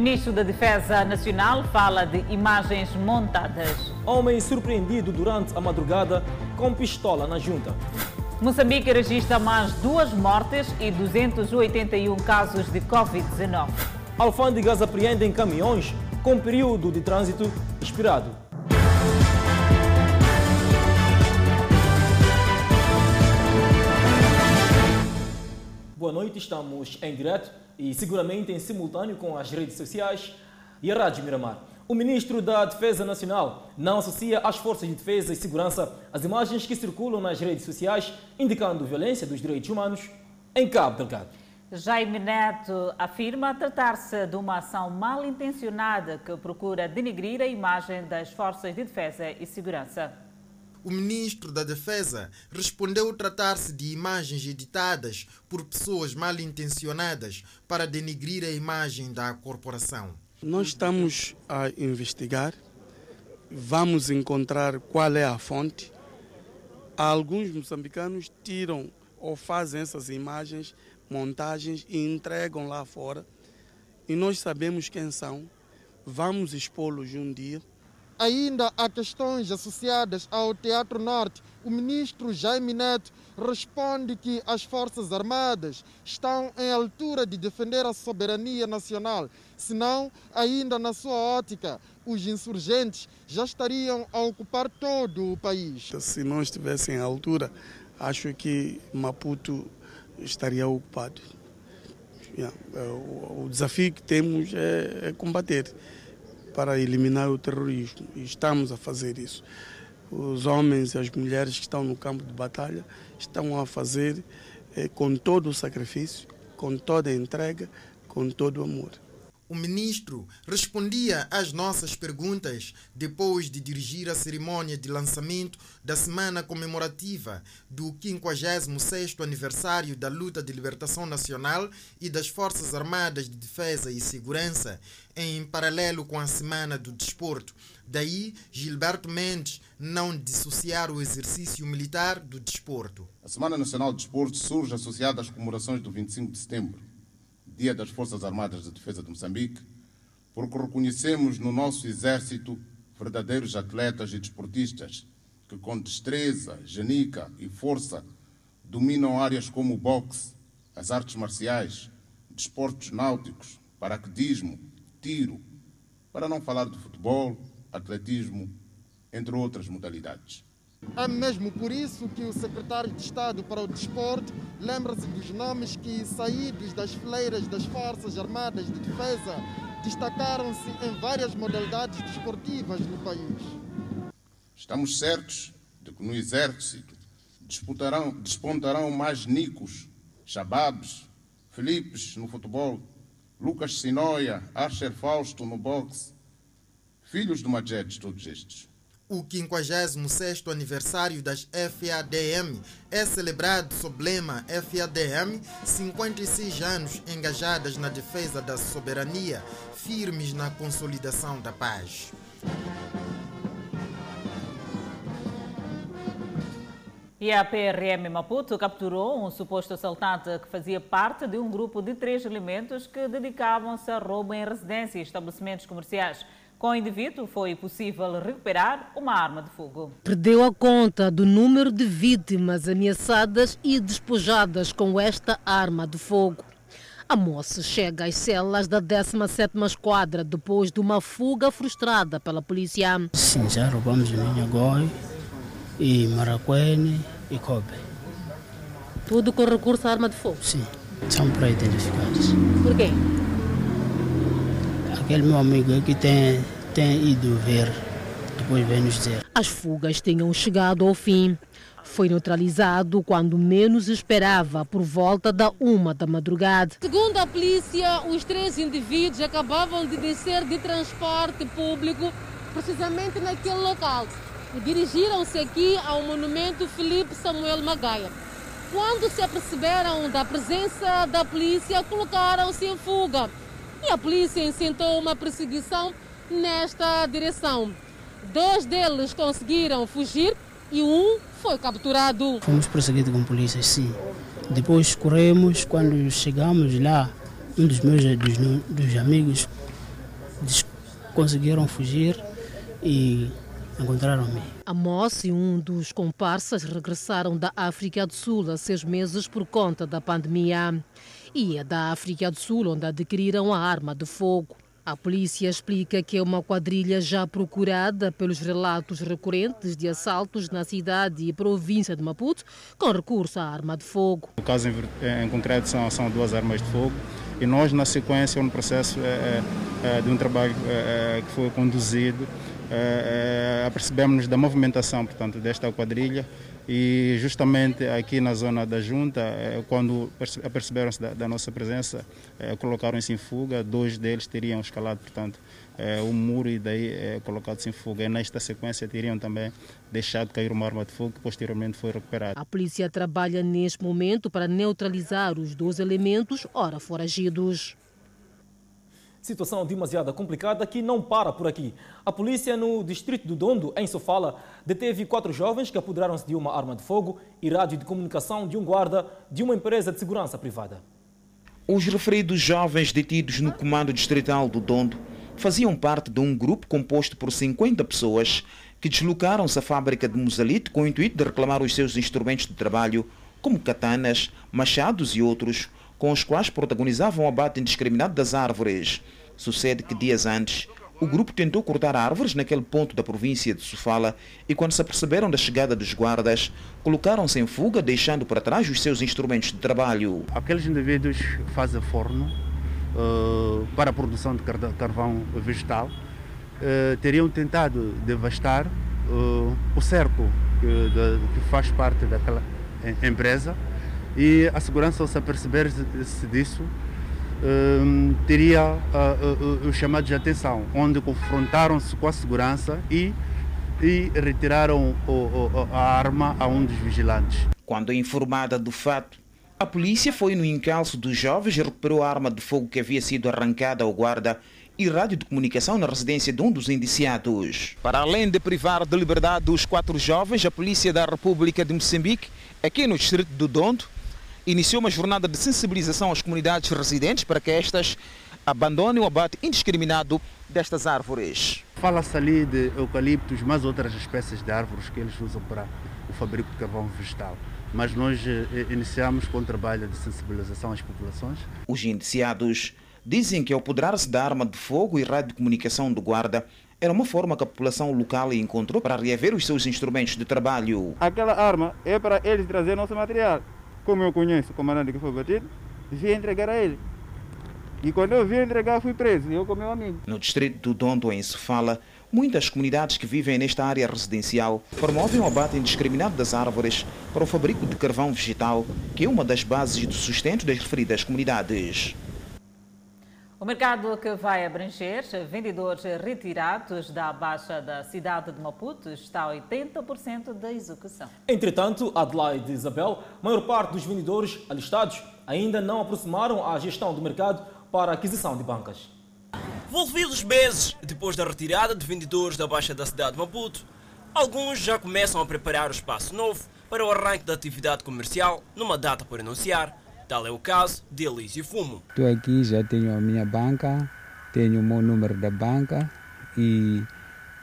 Ministro da Defesa Nacional fala de imagens montadas. Homem surpreendido durante a madrugada com pistola na junta. Moçambique registra mais duas mortes e 281 casos de Covid-19. Alfândegas apreendem caminhões com período de trânsito expirado. Boa noite, estamos em direto e seguramente em simultâneo com as redes sociais e a Rádio Miramar. O ministro da Defesa Nacional não associa às forças de defesa e segurança as imagens que circulam nas redes sociais indicando violência dos direitos humanos em Cabo Delgado. Jaime Neto afirma tratar-se de uma ação mal intencionada que procura denegrir a imagem das forças de defesa e segurança. O ministro da Defesa respondeu tratar-se de imagens editadas por pessoas mal intencionadas para denegrir a imagem da corporação. Nós estamos a investigar, vamos encontrar qual é a fonte. Alguns moçambicanos tiram ou fazem essas imagens, montagens e entregam lá fora. E nós sabemos quem são, vamos expô-los um dia. Ainda há questões associadas ao Teatro Norte. O ministro Jaime Neto responde que as Forças Armadas estão em altura de defender a soberania nacional. Senão, ainda na sua ótica, os insurgentes já estariam a ocupar todo o país. Se não estivessem à altura, acho que Maputo estaria ocupado. O desafio que temos é combater para eliminar o terrorismo. E estamos a fazer isso. Os homens e as mulheres que estão no campo de batalha estão a fazer eh, com todo o sacrifício, com toda a entrega, com todo o amor. O ministro respondia às nossas perguntas depois de dirigir a cerimônia de lançamento da semana comemorativa do 56º aniversário da luta de libertação nacional e das Forças Armadas de Defesa e Segurança, em paralelo com a Semana do Desporto. Daí, Gilberto Mendes não dissociar o exercício militar do desporto. A Semana Nacional de Desporto surge associada às comemorações do 25 de setembro, Dia das Forças Armadas de Defesa de Moçambique, porque reconhecemos no nosso exército verdadeiros atletas e desportistas que, com destreza, genica e força, dominam áreas como o boxe, as artes marciais, desportos náuticos, paraquedismo, tiro, para não falar de futebol, atletismo, entre outras modalidades. É mesmo por isso que o secretário de Estado para o Desporto lembra-se dos nomes que, saídos das fileiras das Forças Armadas de Defesa, destacaram-se em várias modalidades desportivas no país. Estamos certos de que no Exército disputarão, despontarão mais Nicos, Shababs, Filipes no futebol, Lucas Sinoia, Archer Fausto no boxe, filhos de Majedes, todos estes. O 56º aniversário das FADM é celebrado sob lema FADM 56 anos engajadas na defesa da soberania, firmes na consolidação da paz. E a PRM Maputo capturou um suposto assaltante que fazia parte de um grupo de três elementos que dedicavam-se a roubo em residências e estabelecimentos comerciais. Com o indivíduo foi possível recuperar uma arma de fogo. Perdeu a conta do número de vítimas ameaçadas e despojadas com esta arma de fogo. A moça chega às celas da 17ª Esquadra depois de uma fuga frustrada pela polícia. Sim, já roubamos minha goi e maracuene e cobre. Tudo com recurso à arma de fogo? Sim, são para identificados. Por quê? Aquele meu amigo aqui tem, tem ido ver, depois vem nos dizer. As fugas tinham chegado ao fim. Foi neutralizado quando menos esperava, por volta da uma da madrugada. Segundo a polícia, os três indivíduos acabavam de descer de transporte público precisamente naquele local. Dirigiram-se aqui ao monumento Felipe Samuel Magaia. Quando se aperceberam da presença da polícia, colocaram-se em fuga e a polícia incitou uma perseguição nesta direção. Dois deles conseguiram fugir e um foi capturado. Fomos perseguidos com polícia, sim. Depois corremos, quando chegamos lá, um dos meus dos, dos amigos conseguiram fugir e encontraram-me. Amos e um dos comparsas regressaram da África do Sul há seis meses por conta da pandemia. E é da África do Sul onde adquiriram a arma de fogo. A polícia explica que é uma quadrilha já procurada pelos relatos recorrentes de assaltos na cidade e província de Maputo com recurso à arma de fogo. No caso em, em concreto são, são, duas armas de fogo e nós na sequência no processo é, é, de um trabalho é, que foi conduzido apercebemos-nos da movimentação portanto desta quadrilha e justamente aqui na zona da junta, eh, quando aperceberam-se da, da, nossa presença, eh, colocaram-se em fuga, dois deles teriam escalado, portanto, eh, o muro e daí colocados em fuga. E nesta sequência teriam também deixado cair uma arma de fogo que posteriormente foi recuperada. A polícia trabalha neste momento para neutralizar os dois elementos ora foragidos. Situação demasiado complicada que não para por aqui. A polícia no distrito do Dondo, em Sofala, deteve quatro jovens que apoderaram-se de uma arma de fogo e rádio de comunicação de um guarda de uma empresa de segurança privada. Os referidos jovens detidos no comando distrital do Dondo faziam parte de um grupo composto por 50 pessoas que deslocaram-se à fábrica de Musalite com o intuito de reclamar os seus instrumentos de trabalho, como katanas, machados e outros, com os quais protagonizavam o abate indiscriminado das árvores. Sucede que dias antes, o grupo tentou cortar árvores naquele ponto da província de Sofala e, quando se aperceberam da chegada dos guardas, colocaram-se em fuga, deixando para trás os seus instrumentos de trabalho. Aqueles indivíduos fazem forno uh, para a produção de carvão vegetal. Uh, teriam tentado devastar uh, o cerco que, de, que faz parte daquela empresa e a segurança, ao se aperceber-se disso, um, teria uh, uh, os chamados de atenção, onde confrontaram-se com a segurança e, e retiraram a arma a um dos vigilantes. Quando informada do fato, a polícia foi no encalço dos jovens e recuperou a arma de fogo que havia sido arrancada ao guarda e rádio de comunicação na residência de um dos indiciados. Para além de privar de liberdade os quatro jovens, a Polícia da República de Moçambique, aqui no distrito do Dondo, iniciou uma jornada de sensibilização às comunidades residentes para que estas abandonem o abate indiscriminado destas árvores. Fala-se ali de eucaliptos, mas outras espécies de árvores que eles usam para o fabrico de carvão vegetal. Mas nós eh, iniciamos com o trabalho de sensibilização às populações. Os indiciados dizem que ao apoderar-se da arma de fogo e rádio de comunicação do guarda, era uma forma que a população local encontrou para reaver os seus instrumentos de trabalho. Aquela arma é para eles trazer nosso material como eu conheço o comandante que foi batido, vim entregar a ele. E quando eu vim entregar, fui preso, eu com meu amigo. No distrito do Dondo, em Sofala, muitas comunidades que vivem nesta área residencial promovem o abate indiscriminado das árvores para o fabrico de carvão vegetal, que é uma das bases do sustento das referidas comunidades. O mercado que vai abranger vendedores retirados da Baixa da cidade de Maputo está a 80% da execução. Entretanto, Adelaide e Isabel, a maior parte dos vendedores alistados ainda não aproximaram a gestão do mercado para a aquisição de bancas. Volvidos meses depois da retirada de vendedores da Baixa da cidade de Maputo, alguns já começam a preparar o espaço novo para o arranque da atividade comercial numa data por anunciar Tal é o caso de Elísio Fumo. Estou aqui, já tenho a minha banca, tenho o meu número da banca e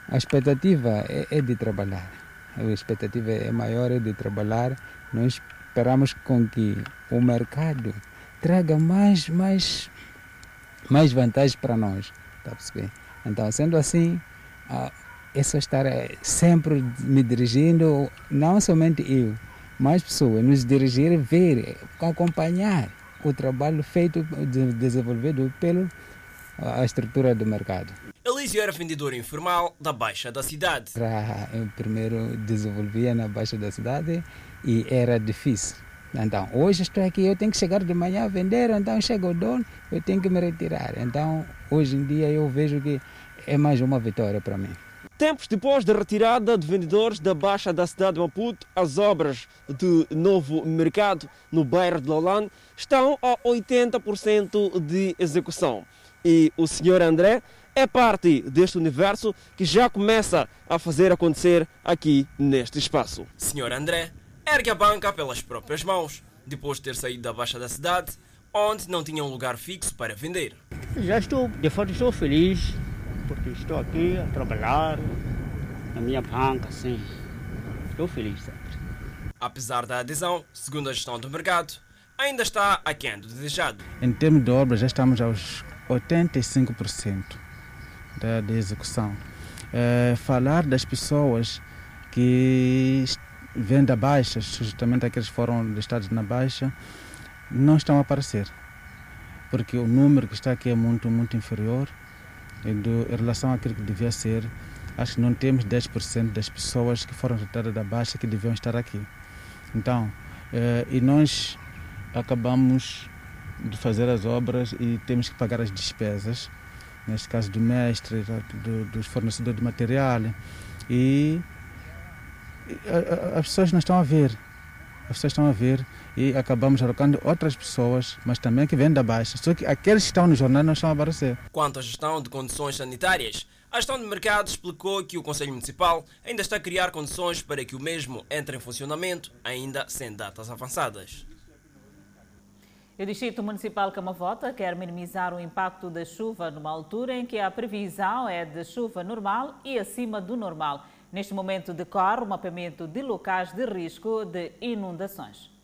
a expectativa é, é de trabalhar. A expectativa é maior, é de trabalhar. Nós esperamos com que o mercado traga mais, mais, mais vantagens para nós. Tá Então, sendo assim, é só estar sempre me dirigindo, não somente eu, mais pessoas nos dirigir, ver, acompanhar o trabalho feito, desenvolvido pela a estrutura do mercado. Elísio era vendedor informal da Baixa da cidade. Eu primeiro desenvolvia na Baixa da cidade e era difícil. Então, hoje estou aqui, eu tenho que chegar de manhã a vender, então chega o dono, eu tenho que me retirar. Então, hoje em dia eu vejo que é mais uma vitória para mim. Tempos depois da retirada de vendedores da Baixa da cidade de Maputo, as obras do novo mercado no bairro de Lolane estão a 80% de execução. E o senhor André é parte deste universo que já começa a fazer acontecer aqui neste espaço. Senhor André ergue a banca pelas próprias mãos, depois de ter saído da Baixa da cidade, onde não tinha um lugar fixo para vender. Já estou, de fato, estou feliz porque estou aqui a trabalhar na minha banca, sim. Estou feliz sempre. Apesar da adesão, segundo a gestão do mercado, ainda está aquém do desejado. Em termos de obras, já estamos aos 85% da, da execução. É, falar das pessoas que vêm da Baixa, justamente aqueles que foram listados na Baixa, não estão a aparecer, porque o número que está aqui é muito, muito inferior em relação àquilo que devia ser. Acho que não temos 10% das pessoas que foram retiradas da Baixa que deviam estar aqui. Então, eh, e nós acabamos de fazer as obras e temos que pagar as despesas, neste caso do mestre, do, dos fornecedores de material. E as pessoas não estão a ver. As pessoas estão a ver e acabamos alocando outras pessoas, mas também que vêm da baixa. Só que aqueles que estão no jornal não estão a aparecer. Quanto à gestão de condições sanitárias, a gestão de mercado explicou que o Conselho Municipal ainda está a criar condições para que o mesmo entre em funcionamento, ainda sem datas avançadas. O Distrito Municipal Camavota quer minimizar o impacto da chuva numa altura em que a previsão é de chuva normal e acima do normal. Neste momento decorre o mapeamento de locais de risco de inundações.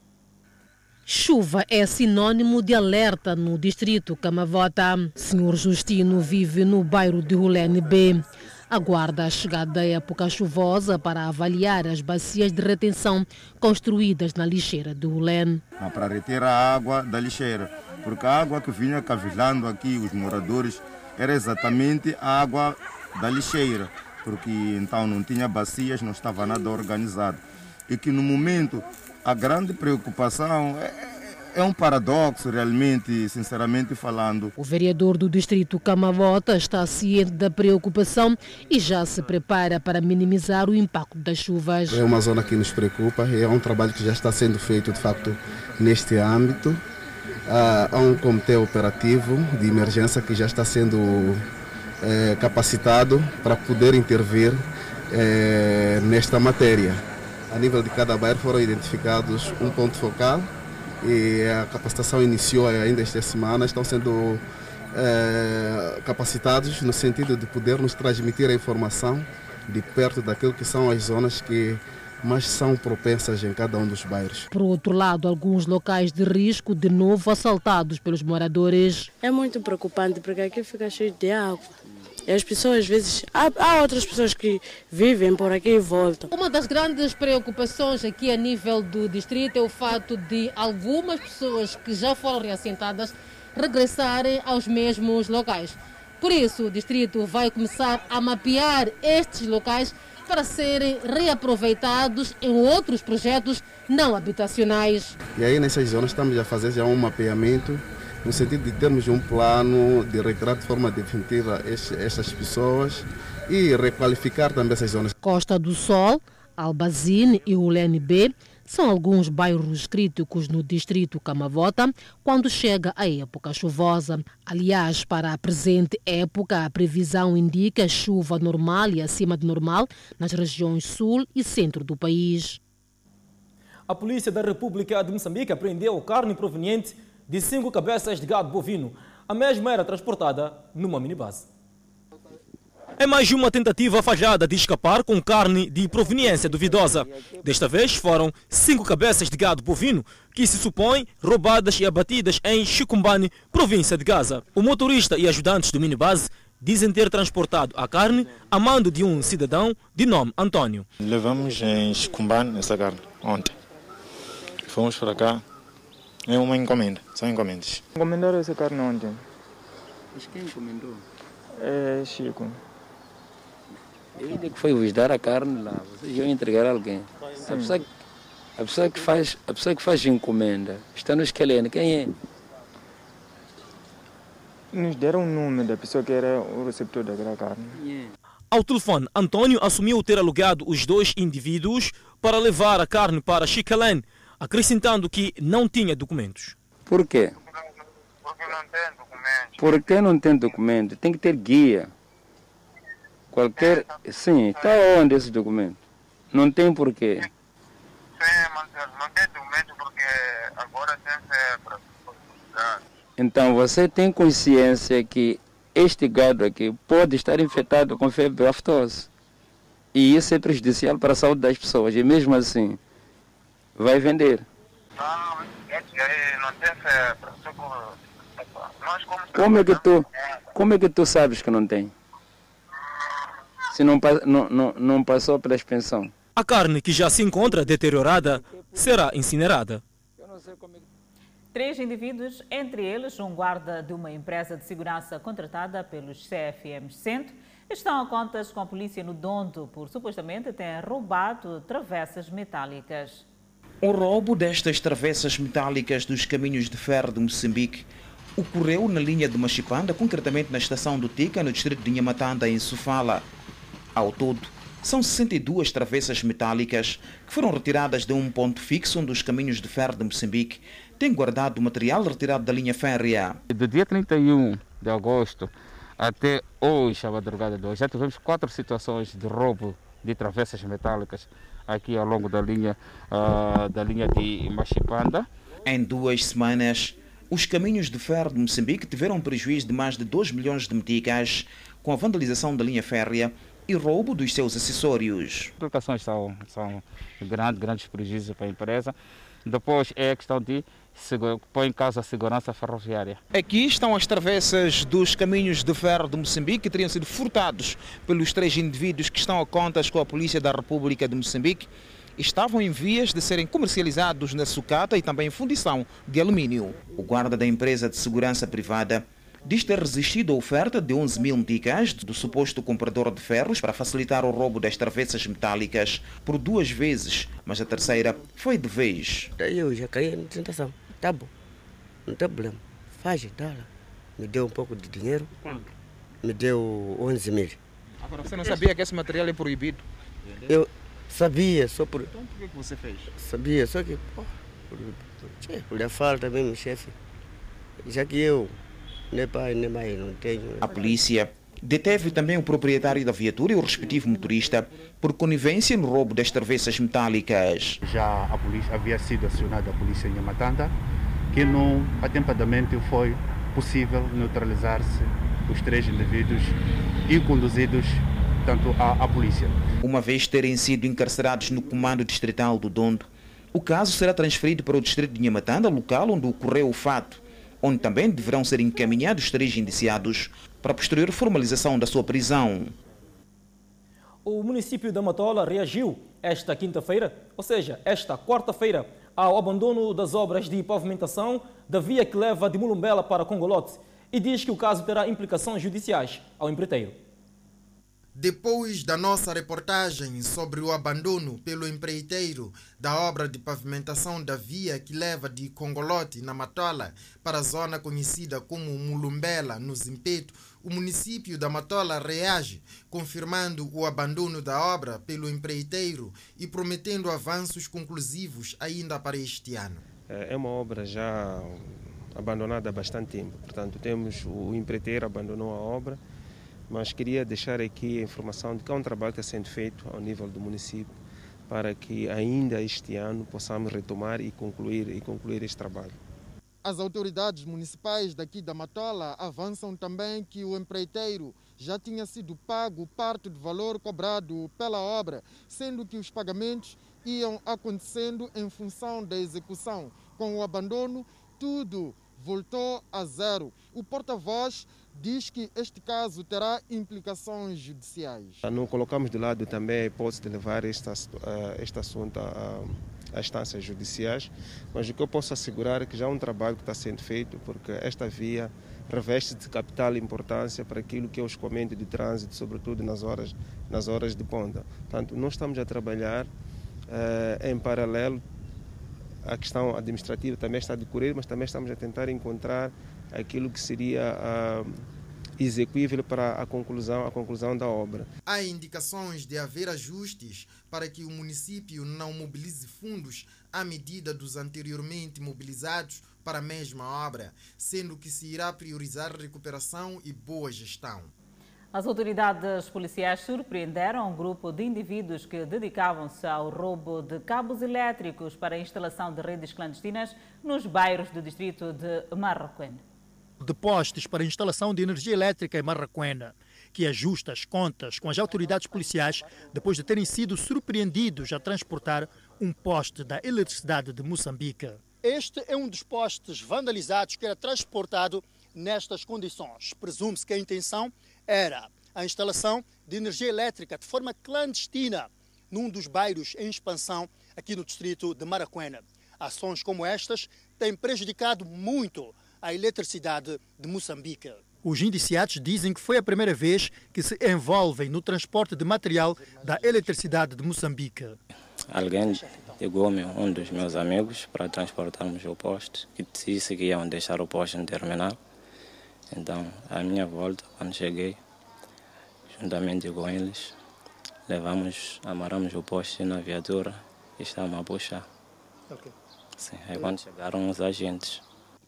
Chuva é sinônimo de alerta no distrito Camavota. Senhor Justino vive no bairro de Rulene B. Aguarda a chegada da época chuvosa para avaliar as bacias de retenção construídas na lixeira de Rulene. Para reter a água da lixeira, porque a água que vinha cavilando aqui os moradores era exatamente a água da lixeira, porque então não tinha bacias, não estava nada organizado. E que no momento a grande preocupação é, é um paradoxo, realmente, sinceramente falando. O vereador do distrito Camavota está ciente da preocupação e já se prepara para minimizar o impacto das chuvas. É uma zona que nos preocupa e é um trabalho que já está sendo feito, de facto, neste âmbito. Há um comitê operativo de emergência que já está sendo é, capacitado para poder intervir é, nesta matéria. A nível de cada bairro foram identificados um ponto focal e a capacitação iniciou ainda esta semana. Estão sendo é, capacitados no sentido de poder nos transmitir a informação de perto daquilo que são as zonas que mais são propensas em cada um dos bairros. Por outro lado, alguns locais de risco de novo assaltados pelos moradores. É muito preocupante porque aqui fica cheio de água. As pessoas, às vezes, há, há, outras pessoas que vivem por aqui e voltam. Uma das grandes preocupações aqui a nível do distrito é o fato de algumas pessoas que já foram reassentadas regressarem aos mesmos locais. Por isso, o distrito vai começar a mapear estes locais para serem reaproveitados em outros projetos não habitacionais. E aí, nessas zonas, estamos a fazer já um mapeamento no sentido de termos um plano de retirar de forma definitiva estas pessoas e requalificar também essas zonas. Costa do Sol, Albazine e Ulene B são alguns bairros críticos no distrito Camavota quando chega a época chuvosa. Aliás, para a presente época, a previsão indica chuva normal e acima de normal nas regiões sul e centro do país. A Polícia da República de Moçambique apreendeu carne proveniente de cinco cabeças de gado bovino. A mesma era transportada numa minibase. É mais uma tentativa falhada de escapar com carne de proveniência duvidosa. Desta vez foram cinco cabeças de gado bovino que se supõem roubadas e abatidas em Chicumbane, província de Gaza. O motorista e ajudantes do minibase dizem ter transportado a carne a mando de um cidadão de nome Antônio. Levamos em Chicumbane essa carne ontem. Fomos para cá é uma encomenda, são encomendas. Encomendaram essa carne ontem. Mas quem encomendou? É Chico. Ele que foi vos dar a carne lá, vocês iam entregar a alguém. A pessoa, a pessoa, que faz, a pessoa que faz encomenda está no esqueleto, quem é? Nos deram o nome da pessoa que era o receptor daquela carne. Yeah. Ao telefone, Antônio assumiu ter alugado os dois indivíduos para levar a carne para Chicalene, acrescentando que não tinha documentos. Por quê? Porque não tem documentos. Por que não tem documento? Tem que ter guia. Qualquer. Sim, está onde esse documento? Não tem porquê. Sim, não tem documento porque agora tem para Então você tem consciência que este gado aqui pode estar infectado com febre aftosa. E isso é prejudicial para a saúde das pessoas. E mesmo assim, vai vender. Não tem febre. Nós como Como é que tu, como é que tu sabes que não tem? Se não, não, não, não passou pela expensão. A carne que já se encontra deteriorada será incinerada. Três indivíduos, entre eles um guarda de uma empresa de segurança contratada pelos CFMs Centro, estão a contas com a polícia no Dondo por supostamente terem roubado travessas metálicas. O roubo destas travessas metálicas dos caminhos de ferro de Moçambique ocorreu na linha de Machipanda, concretamente na estação do Tica, no distrito de Nhamatanda, em Sofala. Ao todo, são 62 travessas metálicas que foram retiradas de um ponto fixo onde os caminhos de ferro de Moçambique têm guardado o material retirado da linha férrea. Do dia 31 de agosto até hoje, a madrugada de hoje, já tivemos quatro situações de roubo de travessas metálicas aqui ao longo da linha, ah, da linha de Machipanda. Em duas semanas, os caminhos de ferro de Moçambique tiveram um prejuízo de mais de 2 milhões de meticais com a vandalização da linha férrea e roubo dos seus acessórios. As implicações são, são grandes, grandes prejuízos para a empresa. Depois é a questão de pôr em causa a segurança ferroviária. Aqui estão as travessas dos caminhos de ferro de Moçambique que teriam sido furtados pelos três indivíduos que estão a contas com a Polícia da República de Moçambique. Estavam em vias de serem comercializados na sucata e também em fundição de alumínio. O guarda da empresa de segurança privada diz ter resistido à oferta de 11 mil meticais do suposto comprador de ferros para facilitar o roubo das travessas metálicas por duas vezes, mas a terceira foi de vez. Daí eu já caí na tentação. Tá bom, não tem problema. Faz, tá lá. Me deu um pouco de dinheiro. Me deu 11 mil. Agora, você não sabia que esse material é proibido? Eu sabia, só por. Então por que que você fez? Sabia, só que. Pô, por, por, por lhe falta mesmo, chefe. Já que eu, A polícia deteve também o proprietário da viatura e o respectivo motorista por conivência no roubo das travessas metálicas. Já a polícia havia sido acionada a polícia em Yamatanda, que não atempadamente foi possível neutralizar-se os três indivíduos e conduzidos tanto à, à polícia. Uma vez terem sido encarcerados no comando distrital do Dondo, o caso será transferido para o distrito de Nhamatanda, local onde ocorreu o fato, onde também deverão ser encaminhados três indiciados para a posterior formalização da sua prisão. O município da Matola reagiu esta quinta-feira, ou seja, esta quarta-feira, ao abandono das obras de pavimentação da via que leva de Mulumbela para Congolote e diz que o caso terá implicações judiciais ao empreiteiro. Depois da nossa reportagem sobre o abandono pelo empreiteiro da obra de pavimentação da via que leva de Congolote, na Matola, para a zona conhecida como Mulumbela, no Zimpeto, o município da Matola reage, confirmando o abandono da obra pelo empreiteiro e prometendo avanços conclusivos ainda para este ano. É uma obra já abandonada há bastante tempo. Portanto, temos o empreiteiro abandonou a obra, mas queria deixar aqui a informação de que há um trabalho que está sendo feito ao nível do município para que ainda este ano possamos retomar e concluir e concluir este trabalho. As autoridades municipais daqui da Matola avançam também que o empreiteiro já tinha sido pago parte do valor cobrado pela obra, sendo que os pagamentos iam acontecendo em função da execução. Com o abandono, tudo voltou a zero. O porta-voz diz que este caso terá implicações judiciais. Não colocamos de lado também a hipótese de levar esta, este assunto a, às instâncias judiciais, mas o que eu posso assegurar é que já há um trabalho que está sendo feito, porque esta via reveste de capital importância para aquilo que é o escoamento de trânsito, sobretudo nas horas, nas horas de ponta. Portanto, nós estamos a trabalhar eh, em paralelo a questão administrativa também está a decorrer, mas também estamos a tentar encontrar aquilo que seria uh, execuível para a conclusão, a conclusão da obra. Há indicações de haver ajustes para que o município não mobilize fundos à medida dos anteriormente mobilizados para a mesma obra, sendo que se irá priorizar recuperação e boa gestão. As autoridades policiais surpreenderam um grupo de indivíduos que dedicavam-se ao roubo de cabos elétricos para a instalação de redes clandestinas nos bairros do distrito de Marroquém. De postes para instalação de energia elétrica em Marraquena, que ajusta as contas com as autoridades policiais depois de terem sido surpreendidos a transportar um poste da eletricidade de Moçambique. Este é um dos postes vandalizados que era transportado nestas condições. Presume-se que a intenção era a instalação de energia elétrica de forma clandestina num dos bairros em expansão aqui no distrito de Maracuena. Ações como estas têm prejudicado muito a eletricidade de Moçambique. Os indiciados dizem que foi a primeira vez que se envolvem no transporte de material da eletricidade de Moçambique. Alguém ligou-me, um dos meus amigos, para transportarmos o poste, que disse que iam deixar o poste no terminal. Então, à minha volta, quando cheguei, juntamente com eles, levamos, amarramos o poste na viatura e estávamos a puxar. Okay. Sim, aí quando chegaram os agentes.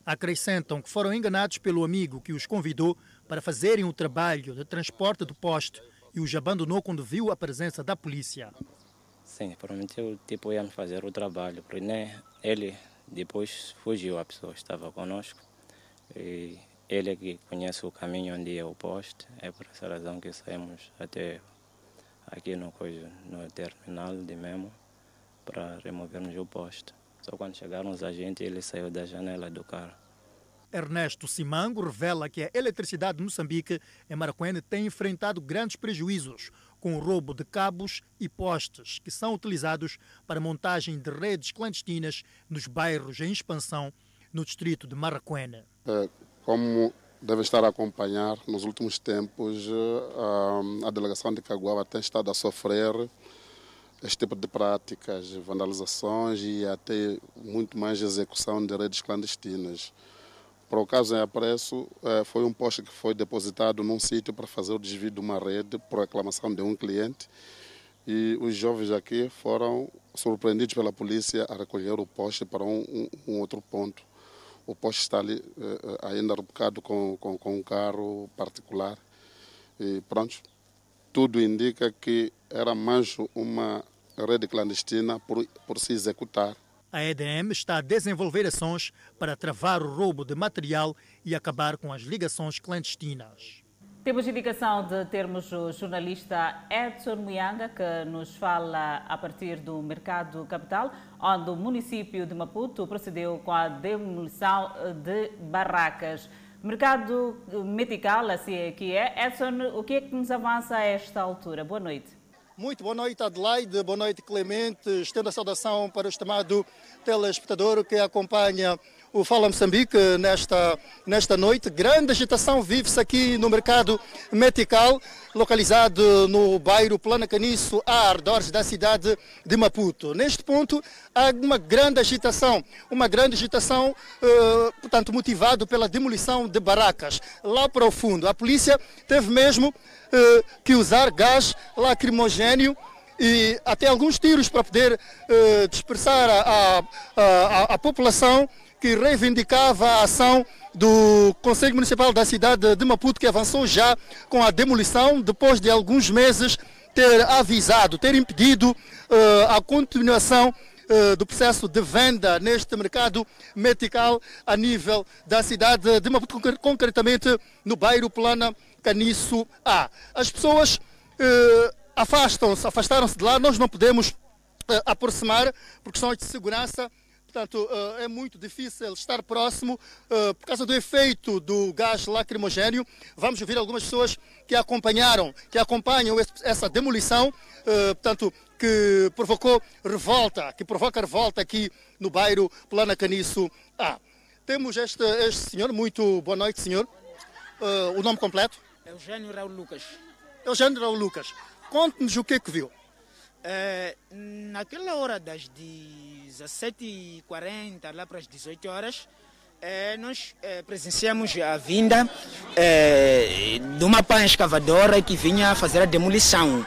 Acrescentam que foram enganados pelo amigo que os convidou para fazerem o trabalho de transporte do poste e os abandonou quando viu a presença da polícia. Sim, prometeu tipo íamos fazer o trabalho, porque né, ele depois fugiu, a pessoa estava conosco e ele que conhece o caminho onde é o poste, é por essa razão que saímos até aqui no, no terminal de Memo para removermos o poste. Só quando chegaram os agentes, ele saiu da janela do carro. Ernesto Simango revela que a eletricidade de Moçambique, em Maracuene, tem enfrentado grandes prejuízos com o roubo de cabos e postes que são utilizados para montagem de redes clandestinas nos bairros em expansão no distrito de Maracuene. É, como deve estar a acompanhar, nos últimos tempos, a, a delegação de Caguaba tem estado a sofrer este tipo de práticas, vandalizações e até muito mais execução de redes clandestinas. Por ocaso em apreço, eh, foi um poste que foi depositado num sítio para fazer o desvio de uma rede por reclamação de um cliente e os jovens aqui foram surpreendidos pela polícia a recolher o poste para um, um, um outro ponto. O poste está ali eh, ainda rebocado com, com, com um carro particular e pronto, tudo indica que era mais uma rede clandestina por, por se executar. A EDM está a desenvolver ações para travar o roubo de material e acabar com as ligações clandestinas. Temos indicação de termos o jornalista Edson Muyanga, que nos fala a partir do Mercado Capital, onde o município de Maputo procedeu com a demolição de barracas. Mercado Medical, assim é que é. Edson, o que é que nos avança a esta altura? Boa noite. Muito boa noite, Adelaide. Boa noite, Clemente. Estendo a saudação para o estimado telespectador que acompanha o Fala Moçambique nesta, nesta noite. Grande agitação vive-se aqui no mercado Metical, localizado no bairro Plana Caniço, a arredores da cidade de Maputo. Neste ponto, há uma grande agitação, uma grande agitação, eh, portanto, motivado pela demolição de barracas. Lá para o fundo, a polícia teve mesmo eh, que usar gás lacrimogênio e até alguns tiros para poder eh, dispersar a, a, a, a população que reivindicava a ação do Conselho Municipal da cidade de Maputo, que avançou já com a demolição, depois de alguns meses ter avisado, ter impedido uh, a continuação uh, do processo de venda neste mercado metical a nível da cidade de Maputo, concretamente no bairro Plana Caniço A. As pessoas uh, afastam-se, afastaram-se de lá, nós não podemos aproximar por questões de segurança Portanto, é muito difícil estar próximo por causa do efeito do gás lacrimogênio. Vamos ouvir algumas pessoas que acompanharam, que acompanham essa demolição, portanto, que provocou revolta, que provoca revolta aqui no bairro Plana Caniço A. Temos este, este senhor, muito boa noite, senhor. o nome completo? Eugênio Raul Lucas. Eugênio Raul Lucas. Conte-nos o que é que viu. É, naquela hora das 17h40, lá para as 18 horas, é, nós é, presenciamos a vinda de uma pá escavadora que vinha fazer a demolição.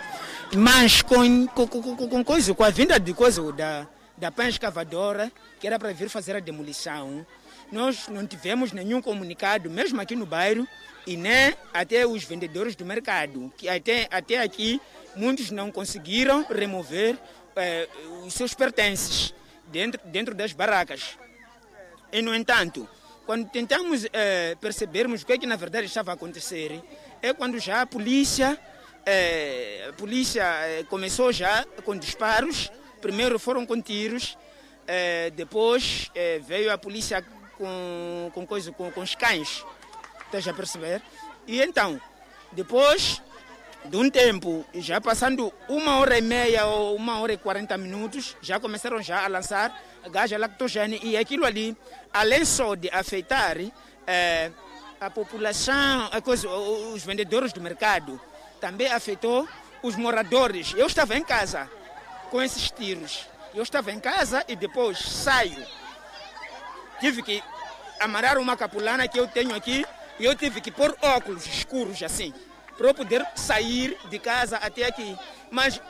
Mas com, com, com, com, coisa, com a vinda de coisa da, da pá escavadora, que era para vir fazer a demolição, nós não tivemos nenhum comunicado, mesmo aqui no bairro, e nem até os vendedores do mercado, que até, até aqui muitos não conseguiram remover eh, os seus pertences dentro, dentro das barracas. E, no entanto, quando tentamos eh, percebermos o que é que na verdade estava a acontecer, é quando já a polícia, eh, a polícia eh, começou já com disparos, primeiro foram com tiros, depois veio a polícia com, com, coisa, com, com os cães, estás a perceber? E então, depois de um tempo, já passando uma hora e meia ou uma hora e quarenta minutos, já começaram já a lançar gás lactogênio e aquilo ali, além só de afetar eh, a população, a coisa, os vendedores do mercado, também afetou os moradores. Eu estava em casa com esses tiros. Eu estava em casa e depois saio. Tive que amarrar uma capulana que eu tenho aqui e eu tive que pôr óculos escuros assim para eu poder sair de casa até aqui. Mas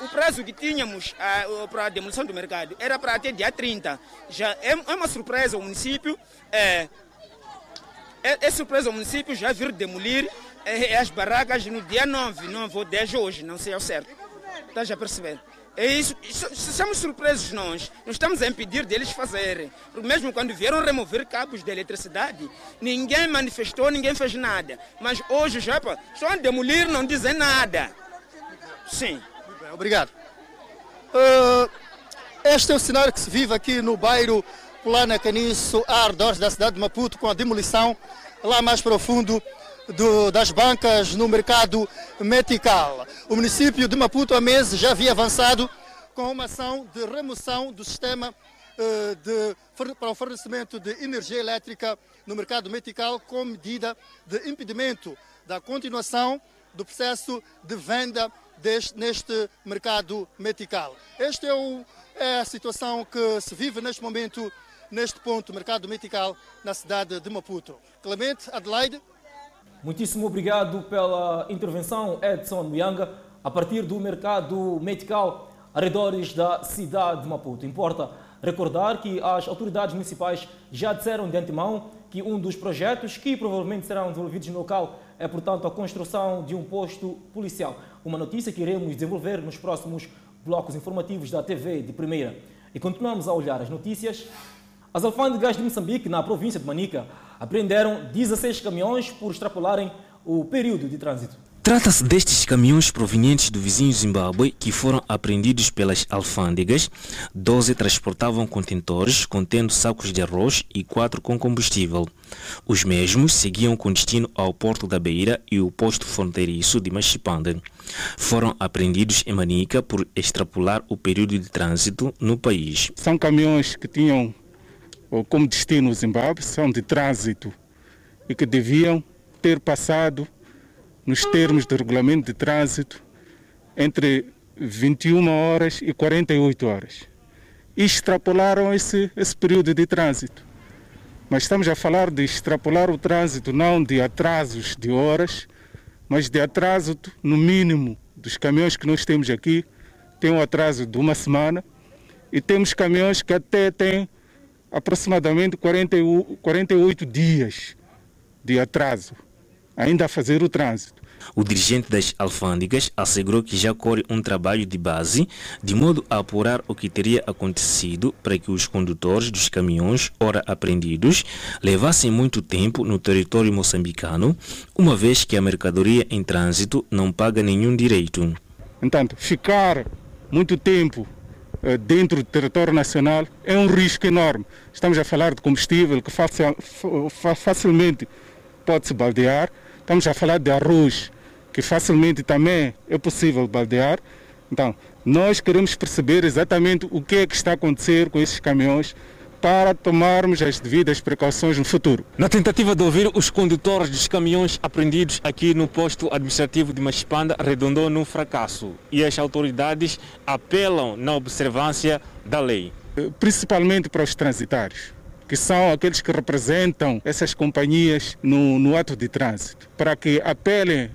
o prazo que tínhamos ah, para a demolição do mercado era para até dia 30. Já é, é uma surpresa o município, é, é, é surpresa o município já vir demolir é, as barracas no dia 9, 9 ou 10 hoje, não sei ao certo. Estás a perceber? É isso, somos surpresos nós. Não estamos a impedir deles fazerem. Porque mesmo quando vieram remover cabos de eletricidade, ninguém manifestou, ninguém fez nada. Mas hoje já estão a demolir, não dizem nada. Sim. Bem, obrigado. Uh, este é o cenário que se vive aqui no bairro Plana Caniço, Ardores, da cidade de Maputo, com a demolição lá mais profundo do, das bancas no mercado metical. O município de Maputo há meses já havia avançado com uma ação de remoção do sistema eh, de, para o fornecimento de energia elétrica no mercado metical com medida de impedimento da continuação do processo de venda deste, neste mercado metical. Esta é, é a situação que se vive neste momento neste ponto, mercado metical, na cidade de Maputo. Clemente, Adelaide, Muitíssimo obrigado pela intervenção, Edson Muyanga, a partir do mercado medical arredores da cidade de Maputo. Importa recordar que as autoridades municipais já disseram de antemão que um dos projetos que provavelmente serão desenvolvidos no local é, portanto, a construção de um posto policial. Uma notícia que iremos desenvolver nos próximos blocos informativos da TV de primeira. E continuamos a olhar as notícias. As alfândegas de Moçambique, na província de Manica, apreenderam 16 caminhões por extrapolarem o período de trânsito. Trata-se destes caminhões provenientes do vizinho Zimbábue que foram apreendidos pelas alfândegas. 12 transportavam contentores contendo sacos de arroz e 4 com combustível. Os mesmos seguiam com destino ao Porto da Beira e o posto fronteiriço de Machipande. Foram apreendidos em Manica por extrapolar o período de trânsito no país. São caminhões que tinham como destino o Zimbábue, são de trânsito e que deviam ter passado nos termos do regulamento de trânsito entre 21 horas e 48 horas. E extrapolaram esse, esse período de trânsito. Mas estamos a falar de extrapolar o trânsito não de atrasos de horas, mas de atraso no mínimo dos caminhões que nós temos aqui. Tem um atraso de uma semana e temos caminhões que até têm aproximadamente 48 dias de atraso, ainda a fazer o trânsito. O dirigente das alfândegas assegurou que já corre um trabalho de base, de modo a apurar o que teria acontecido para que os condutores dos caminhões, ora apreendidos, levassem muito tempo no território moçambicano, uma vez que a mercadoria em trânsito não paga nenhum direito. Entanto, ficar muito tempo dentro do território nacional é um risco enorme. Estamos a falar de combustível que facilmente pode-se baldear. Estamos a falar de arroz que facilmente também é possível baldear. Então, nós queremos perceber exatamente o que é que está a acontecer com esses caminhões para tomarmos as devidas precauções no futuro. Na tentativa de ouvir os condutores dos caminhões apreendidos aqui no posto administrativo de Machipanda, arredondou num fracasso e as autoridades apelam na observância da lei. Eh, principalmente para os transitários que são aqueles que representam essas companhias no, no ato de trânsito, para que apelem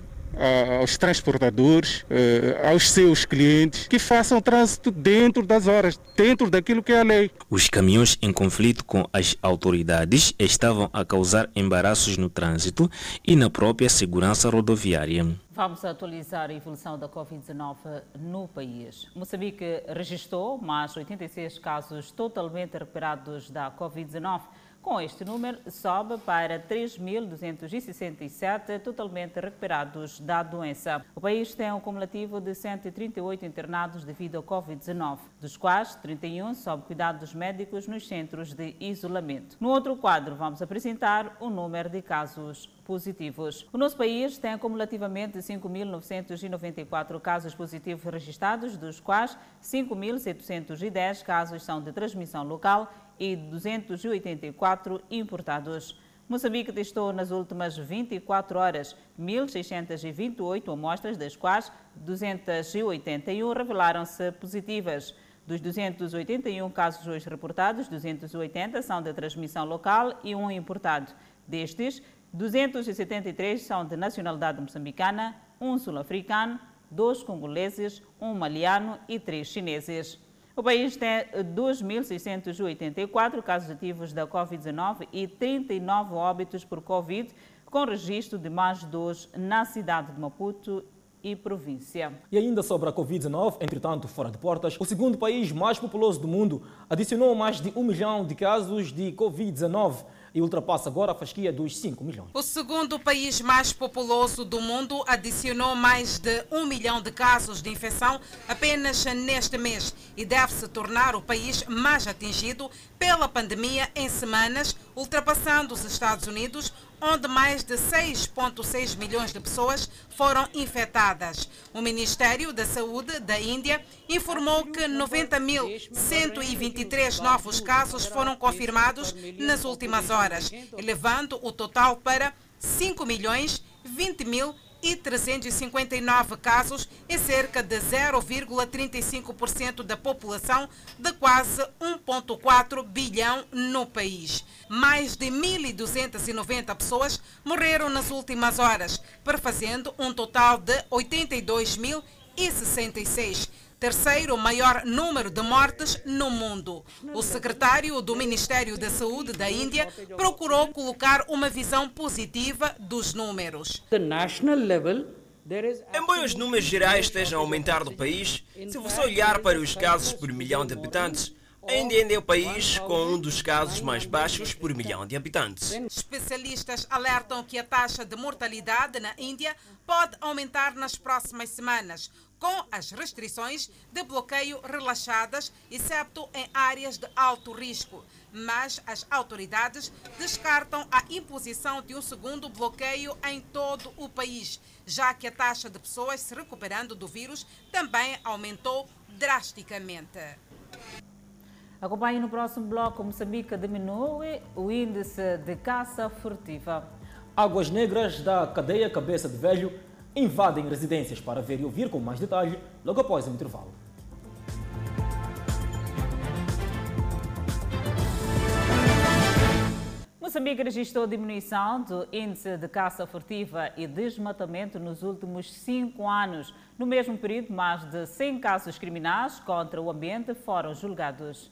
aos transportadores, eh, aos seus clientes, que façam trânsito dentro das horas, dentro daquilo que é a lei. Os caminhões em conflito com as autoridades estavam a causar embaraços no trânsito e na própria segurança rodoviária. Vamos atualizar a evolução da Covid-19 no país. Moçambique registrou mais 86 casos totalmente recuperados da Covid-19 Com este número, sobe para 3.267 totalmente recuperados da doença. O país tem um cumulativo de 138 internados devido ao Covid-19, dos quais 31 sob cuidados médicos nos centros de isolamento. No outro quadro, vamos apresentar o número de casos positivos. O nosso país tem acumulativamente 5.994 casos positivos registrados, dos quais 5.710 casos são de transmissão local e 284 importados. Moçambique testou nas últimas 24 horas 1.628 amostras, das quais 281 revelaram-se positivas. Dos 281 casos hoje reportados, 280 são de transmissão local e um importado. Destes, 273 são de nacionalidade moçambicana, um sul-africano, dois congoleses, um maliano e três chineses. O país tem 2.684 casos ativos da Covid-19 e 39 óbitos por Covid, com registro de mais dois na cidade de Maputo e província. E ainda sobre a Covid-19, entretanto, fora de portas, o segundo país mais populoso do mundo adicionou mais de um milhão de casos de Covid-19 e ultrapassa agora a fasquia dos 5 milhões. O segundo país mais populoso do mundo adicionou mais de um milhão de casos de infecção apenas neste mês e deve se tornar o país mais atingido pela pandemia em semanas, ultrapassando os Estados Unidos, onde mais de 6,6 milhões de pessoas foram infectadas. O Ministério da Saúde da Índia informou que 90.123 novos casos foram confirmados nas últimas horas, elevando o total para 5 milhões 20 mil e 359 casos em cerca de 0,35% da população de quase 1,4 bilhão no país. Mais de 1.290 pessoas morreram nas últimas horas, perfazendo um total de 82.066 terceiro maior número de mortes no mundo. O secretário do Ministério da Saúde da Índia procurou colocar uma visão positiva dos números. Embora os números gerais estejam a aumentar no país, se você olhar para os casos por milhão de habitantes, ainda é o país com um dos casos mais baixos por milhão de habitantes. Especialistas alertam que a taxa de mortalidade na Índia pode aumentar nas próximas semanas, com as restrições de bloqueio relaxadas, exceto em áreas de alto risco. Mas as autoridades descartam a imposição de um segundo bloqueio em todo o país, já que a taxa de pessoas se recuperando do vírus também aumentou drasticamente. Acompanhe no próximo bloco. Moçambique diminui o índice de caça furtiva. Águas negras da cadeia Cabeça de Velho invadem residências para ver e ouvir com mais detalhe logo após o intervalo. Moçambique registrou diminuição do índice de caça furtiva e desmatamento nos últimos cinco anos. No mesmo período, mais de 100 casos criminais contra o ambiente foram julgados.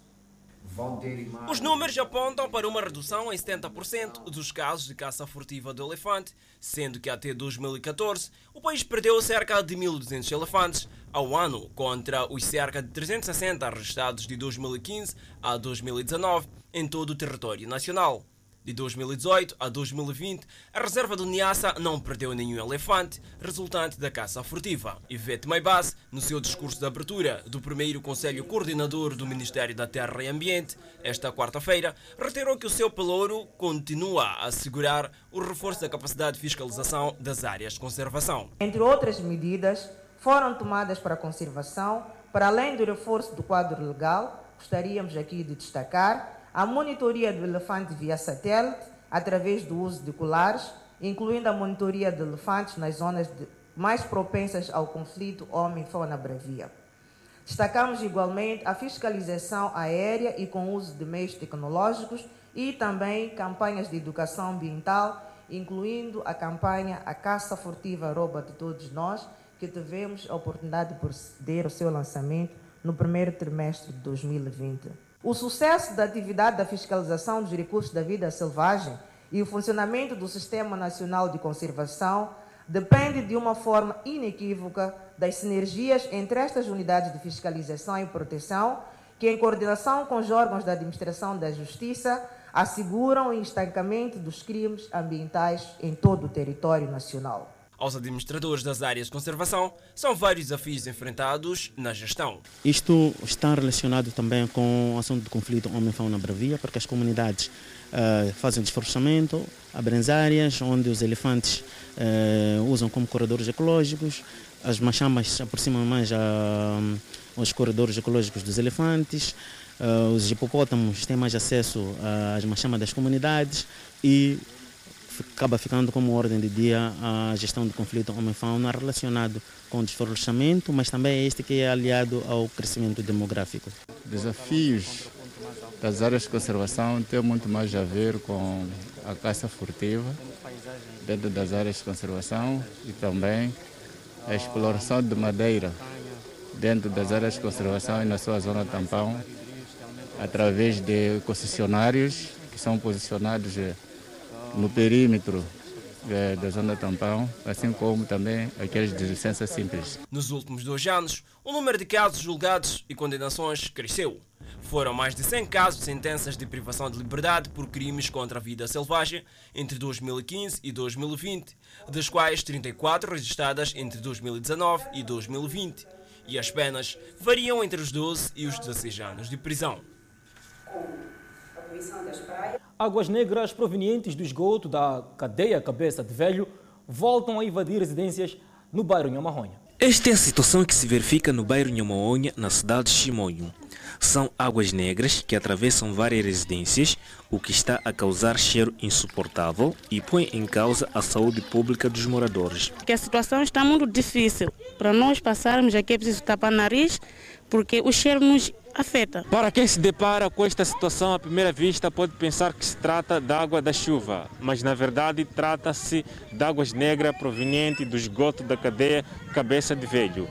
Os números apontam para uma redução em 70% dos casos de caça furtiva do elefante, sendo que até 2014 o país perdeu cerca de 1.200 elefantes ao ano, contra os cerca de 360 registrados de 2015 a 2019 em todo o território nacional. De 2018 a 2020, a reserva do Niassa não perdeu nenhum elefante, resultante da caça furtiva. Ivete Maibas, no seu discurso de abertura do primeiro Conselho Coordenador do Ministério da Terra e Ambiente, esta quarta-feira, reiterou que o seu pelouro continua a assegurar o reforço da capacidade de fiscalização das áreas de conservação. Entre outras medidas, foram tomadas para a conservação, para além do reforço do quadro legal, gostaríamos aqui de destacar a monitoria do elefante via satélite, através do uso de colares, incluindo a monitoria de elefantes nas zonas de, mais propensas ao conflito homem-fauna-bravia. Destacamos igualmente a fiscalização aérea e com uso de meios tecnológicos e também campanhas de educação ambiental, incluindo a campanha A Caça Furtiva Rouba de Todos Nós, que tivemos a oportunidade de proceder ao seu lançamento no primeiro trimestre de 2020. O sucesso da atividade da fiscalização dos recursos da vida selvagem e o funcionamento do Sistema Nacional de Conservação depende de uma forma inequívoca das sinergias entre estas unidades de fiscalização e proteção, que, em coordenação com os órgãos da administração da justiça, asseguram o estancamento dos crimes ambientais em todo o território nacional. Aos administradores das áreas de conservação, são vários desafios enfrentados na gestão. Isto está relacionado também com o assunto do conflito homem-fauna bravia, porque as comunidades uh, fazem desflorestamento, abrem áreas onde os elefantes uh, usam como corredores ecológicos, as machamas aproximam mais aos corredores ecológicos dos elefantes, uh, os hipopótamos têm mais acesso às machamas das comunidades e acaba ficando como ordem de dia a gestão do conflito homem-fauna relacionado com o desflorestamento, mas também é este que é aliado ao crescimento demográfico. Desafios das áreas de conservação têm muito mais a ver com a caça furtiva dentro das áreas de conservação e também a exploração de madeira dentro das áreas de conservação e na sua zona tampão através de concessionários que são posicionados no perímetro da zona tampão, assim como também aqueles de licença simples. Nos últimos dois anos, o número de casos julgados e condenações cresceu. Foram mais de 100 casos de sentenças de privação de liberdade por crimes contra a vida selvagem entre 2015 e 2020, das quais 34 registradas entre 2019 e 2020. E as penas variam entre os 12 e os 16 anos de prisão. Águas negras provenientes do esgoto da cadeia Cabeça de Velho voltam a invadir residências no bairro Nhamarronha. Esta é a situação que se verifica no bairro Nhamarronha, na cidade de Chimonho. São águas negras que atravessam várias residências, o que está a causar cheiro insuportável e põe em causa a saúde pública dos moradores. Que a situação está muito difícil. Para nós passarmos aqui é preciso tapar o nariz, porque o cheiro nos afeta. Para quem se depara com esta situação à primeira vista pode pensar que se trata da água da chuva, mas na verdade trata-se de águas negras provenientes do esgoto da cadeia Cabeça de Velho.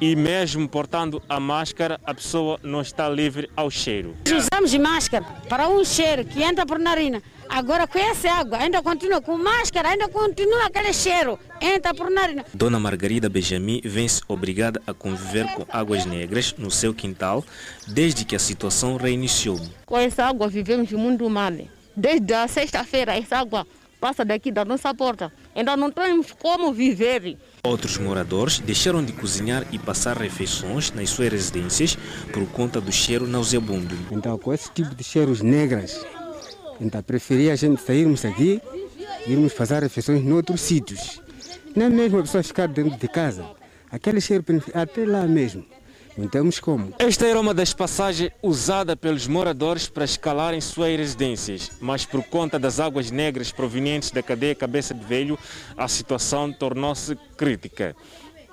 E mesmo portando a máscara, a pessoa não está livre ao cheiro. Usamos máscara para um cheiro que entra por narina. Agora com essa água ainda continua com máscara, ainda continua aquele cheiro, entra por narina. Dona Margarida Benjamin vem-se obrigada a conviver com águas negras no seu quintal desde que a situação reiniciou. Com essa água vivemos muito mal. Desde a sexta-feira essa água passa daqui da nossa porta. Ainda não temos como viver. Outros moradores deixaram de cozinhar e passar refeições nas suas residências por conta do cheiro nauseabundo. Então, com esse tipo de cheiros negras, então preferia a gente sairmos aqui e irmos fazer refeições em outros sítios. Não é mesmo a pessoa ficar dentro de casa. Aquele cheiro até lá mesmo. Não temos como. Esta era uma das passagens usadas pelos moradores para escalarem suas residências, mas por conta das águas negras provenientes da cadeia Cabeça de Velho, a situação tornou-se crítica.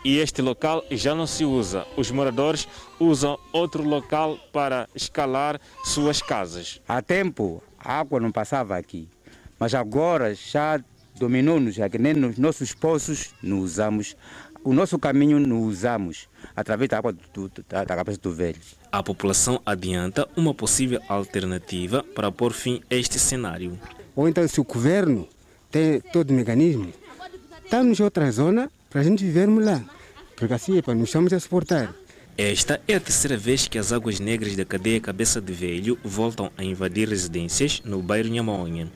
E este local já não se usa. Os moradores usam outro local para escalar suas casas. Há tempo a água não passava aqui, mas agora já dominou-nos, já que nem nos nossos poços não usamos o nosso caminho não usamos através da água do, da, da cabeça do velho. A população adianta uma possível alternativa para pôr fim a este cenário. Ou então, se o governo tem todo o mecanismo, está-nos outra zona para a gente vivermos lá. Porque assim é para nos estamos a suportar. Esta é a terceira vez que as águas negras da cadeia Cabeça de Velho voltam a invadir residências no bairro Nhamaonha.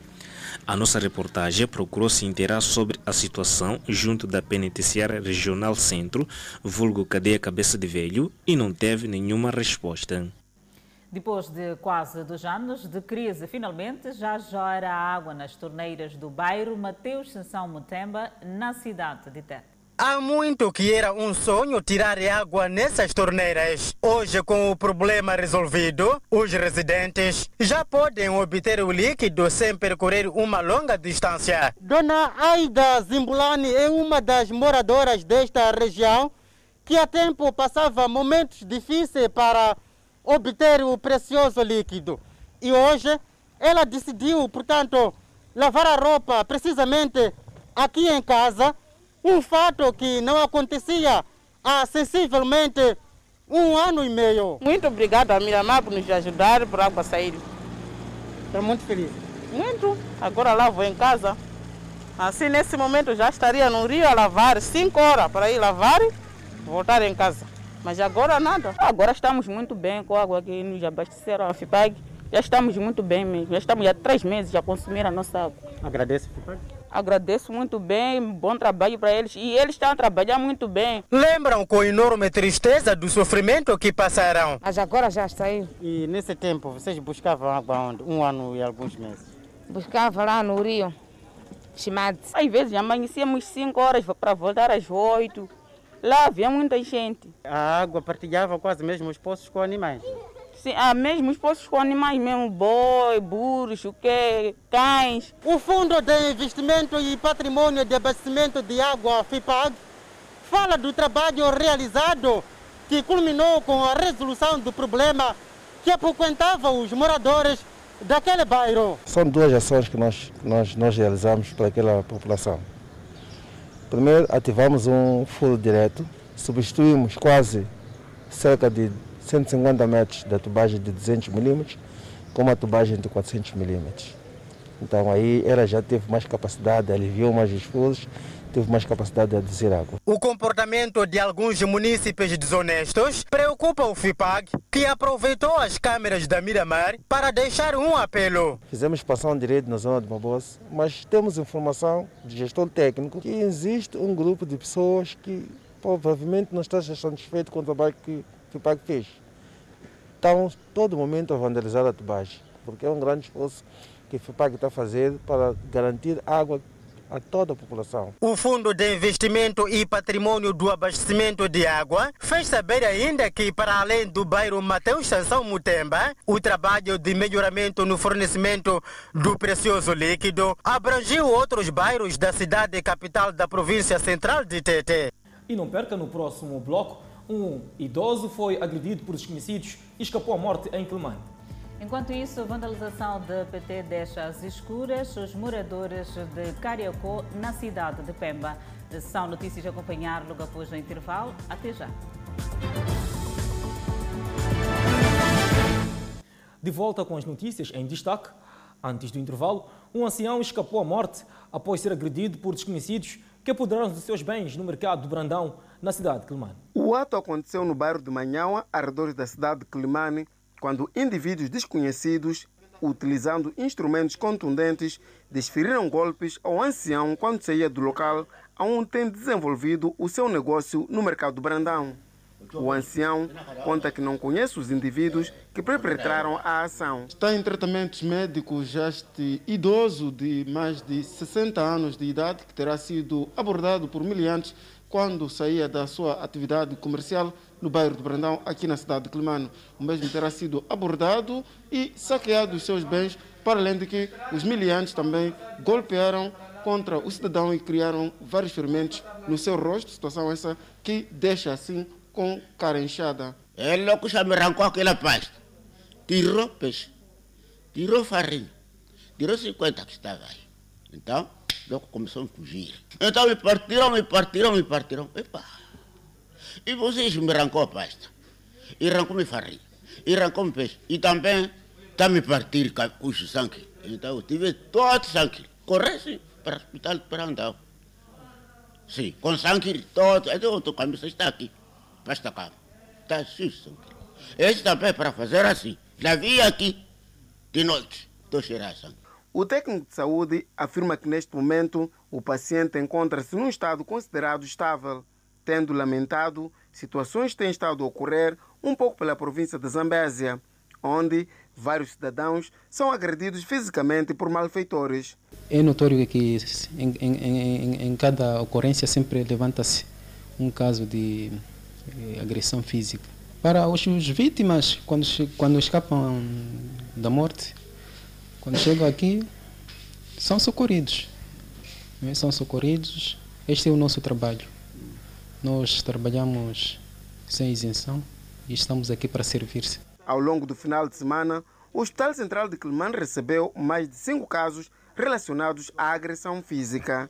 A nossa reportagem procurou se inteirar sobre a situação junto da Penitenciária Regional Centro, vulgo Cadeia Cabeça de Velho, e não teve nenhuma resposta. Depois de quase dois anos de crise, finalmente já jora água nas torneiras do bairro Mateus Sensão Mutemba, na cidade de Tete. Há muito que era um sonho tirar água nessas torneiras. Hoje, com o problema resolvido, os residentes já podem obter o líquido sem percorrer uma longa distância. Dona Aida Zimbulani é uma das moradoras desta região que há tempo passava momentos difíceis para obter o precioso líquido. E hoje ela decidiu, portanto, lavar a roupa precisamente aqui em casa um fato que não acontecia há sensivelmente um ano e meio. Muito obrigada a Miramar por nos ajudar para a água sair. Estou muito feliz. Muito. Agora lavo em casa. Assim, nesse momento, já estaria no rio a lavar, cinco horas para ir lavar e voltar em casa. Mas agora nada. Agora estamos muito bem com a água que nos abasteceram a FIPAG. Já estamos muito bem mesmo. Já estamos há três meses a consumir a nossa água. Agradece, Agradeço muito bem, bom trabalho para eles e eles estão a trabalhar muito bem. Lembram com enorme tristeza do sofrimento que passaram. Mas agora já saiu. E nesse tempo vocês buscavam água onde? Um ano e alguns meses. Buscava lá no Rio, Chimade. Às vezes amanhecíamos 5 horas para voltar às 8. Lá havia muita gente. A água partilhava quase mesmo os poços com animais. Sim, há mesmo os poços com animais mesmo, boi, burros, o quê, cães. O Fundo de Investimento e Patrimônio de Abastecimento de Água, FIPAG, fala do trabalho realizado que culminou com a resolução do problema que apoquentava os moradores daquele bairro. São duas ações que nós, nós, nós realizamos para aquela população. Primeiro, ativamos um furo direto, substituímos quase cerca de 150 metros da tubagem de 200 milímetros com uma tubagem de 400 milímetros. Então aí ela já teve mais capacidade, aliviou mais os furos, teve mais capacidade de aduzir água. O comportamento de alguns munícipes desonestos preocupa o FIPAG, que aproveitou as câmeras da Miramar para deixar um apelo. Fizemos expansão de rede na zona de Mabosse, mas temos informação de gestor técnico que existe um grupo de pessoas que provavelmente não está satisfeito com o trabalho que o FIPAG fez. Estão todo momento a vandalizar a tubagem, porque é um grande esforço que o FIPAG está fazendo para garantir água a toda a população. O Fundo de Investimento e Patrimônio do Abastecimento de Água fez saber ainda que, para além do bairro Mateus Sansão Mutemba, o trabalho de melhoramento no fornecimento do precioso líquido abrangiu outros bairros da cidade capital da província central de Tete. E não perca no próximo bloco, um idoso foi agredido por desconhecidos e escapou à morte em Quelimane. Enquanto isso, a vandalização de PT deixa às escuras os moradores de Cariacó, na cidade de Pemba. São notícias a acompanhar logo após o intervalo. Até já. De volta com as notícias em destaque. Antes do intervalo, um ancião escapou à morte após ser agredido por desconhecidos que apoderaram de seus bens no mercado do Brandão, na cidade de Quelimane. O ato aconteceu no bairro de Manhaua, arredores da cidade de Quelimane, quando indivíduos desconhecidos, utilizando instrumentos contundentes, desferiram golpes ao ancião quando saía do local onde tem desenvolvido o seu negócio no mercado do Brandão. O ancião conta que não conhece os indivíduos que perpetraram a ação. Está em tratamentos médicos este idoso de mais de 60 anos de idade que terá sido abordado por miliantes quando saía da sua atividade comercial no bairro de Brandão, aqui na cidade de Climano. O mesmo terá sido abordado e saqueado os seus bens, para além de que os miliantes também golpearam contra o cidadão e criaram vários ferimentos no seu rosto, situação essa que deixa assim com cara inchada. Ele logo já me arrancou aquela pasta. Tirou peixe, tirou farinha, tirou 50 que estava aí. Então, logo começou a fugir. Então me partiram, me partiram, me partiram. Epa. E vocês me arrancou a pasta. E arrancou-me farinha. E arrancou-me peixe. E também está me partir com os sangue. Então eu tive todo sangue. Corresse para o hospital para andar. Sim, com sangue todo. Então a camisa está aqui. Basta cá. Está cheio de sangue. Esse também é para fazer assim. Já vi aqui de noite. Estou cheirando sangue. O técnico de saúde afirma que neste momento o paciente encontra-se num estado considerado estável, tendo lamentado situações que têm estado a ocorrer um pouco pela província de Zambésia, onde vários cidadãos são agredidos fisicamente por malfeitores. É notório que em, em, em, cada ocorrência sempre levanta-se um caso de agressão física. Para os vítimas, quando, quando escapam da morte, quando chegam aqui, são socorridos. Né? São socorridos. Este é o nosso trabalho. Nós trabalhamos sem isenção e estamos aqui para servir-se. Ao longo do final de semana, o Hospital Central de Quelimane recebeu mais de cinco casos relacionados à agressão física.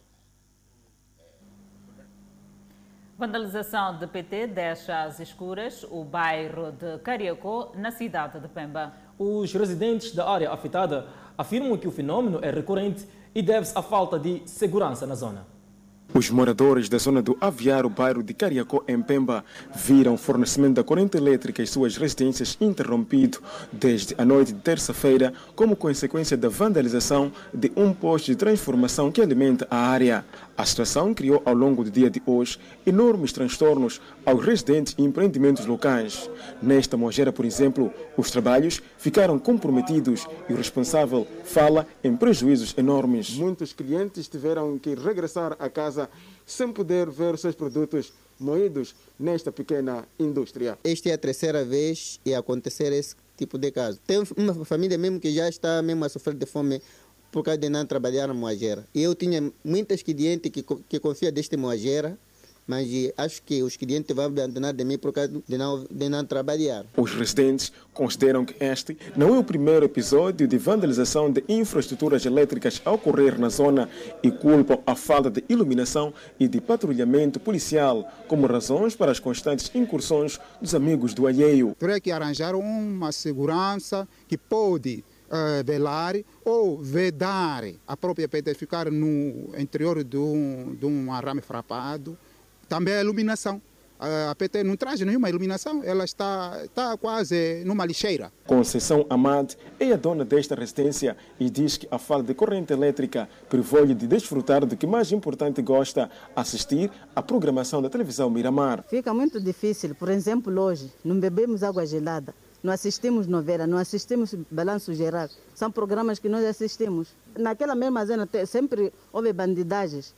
Vandalização de PT deixa às escuras o bairro de Cariacó, na cidade de Pemba. Os residentes da área afetada afirmam que o fenômeno é recorrente e deve-se à falta de segurança na zona. Os moradores da zona do Aviário, bairro de Cariacó, em Pemba, viram o fornecimento da corrente elétrica em suas residências interrompido desde a noite de terça-feira, como consequência da vandalização de um posto de transformação que alimenta a área. A situação criou ao longo do dia de hoje enormes transtornos aos residentes e empreendimentos locais. Nesta Mogera, por exemplo, os trabalhos ficaram comprometidos e o responsável fala em prejuízos enormes. Muitos clientes tiveram que regressar a casa sem poder ver seus produtos moídos nesta pequena indústria. Esta é a terceira vez e acontecer esse tipo de caso. Tem uma família mesmo que já está mesmo a sofrer de fome por causa de não trabalhar na moagera. E eu tinha muitas clientes que, que confiam deste moagera, mas acho que os clientes vão abandonar de mim por causa de não, de não trabalhar. Os residentes consideram que este não é o primeiro episódio de vandalização de infraestruturas elétricas a ocorrer na zona e culpam a falta de iluminação e de patrulhamento policial como razões para as constantes incursões dos amigos do alheio. Teria que arranjar uma segurança que pode uh, velar ou vedar a própria PT ficar no interior de um, de um arame frapado. Também a iluminação. A PT não traz nenhuma iluminação, ela está, está quase numa lixeira. Conceição Amad é a dona desta residência e diz que a falta de corrente elétrica privou-lhe de desfrutar do que mais importante gosta, assistir à programação da televisão Miramar. Fica muito difícil, por exemplo, hoje, não bebemos água gelada não assistimos novela, não assistimos balanço geral. São programas que nós assistimos. Naquela mesma zona sempre houve bandidagens.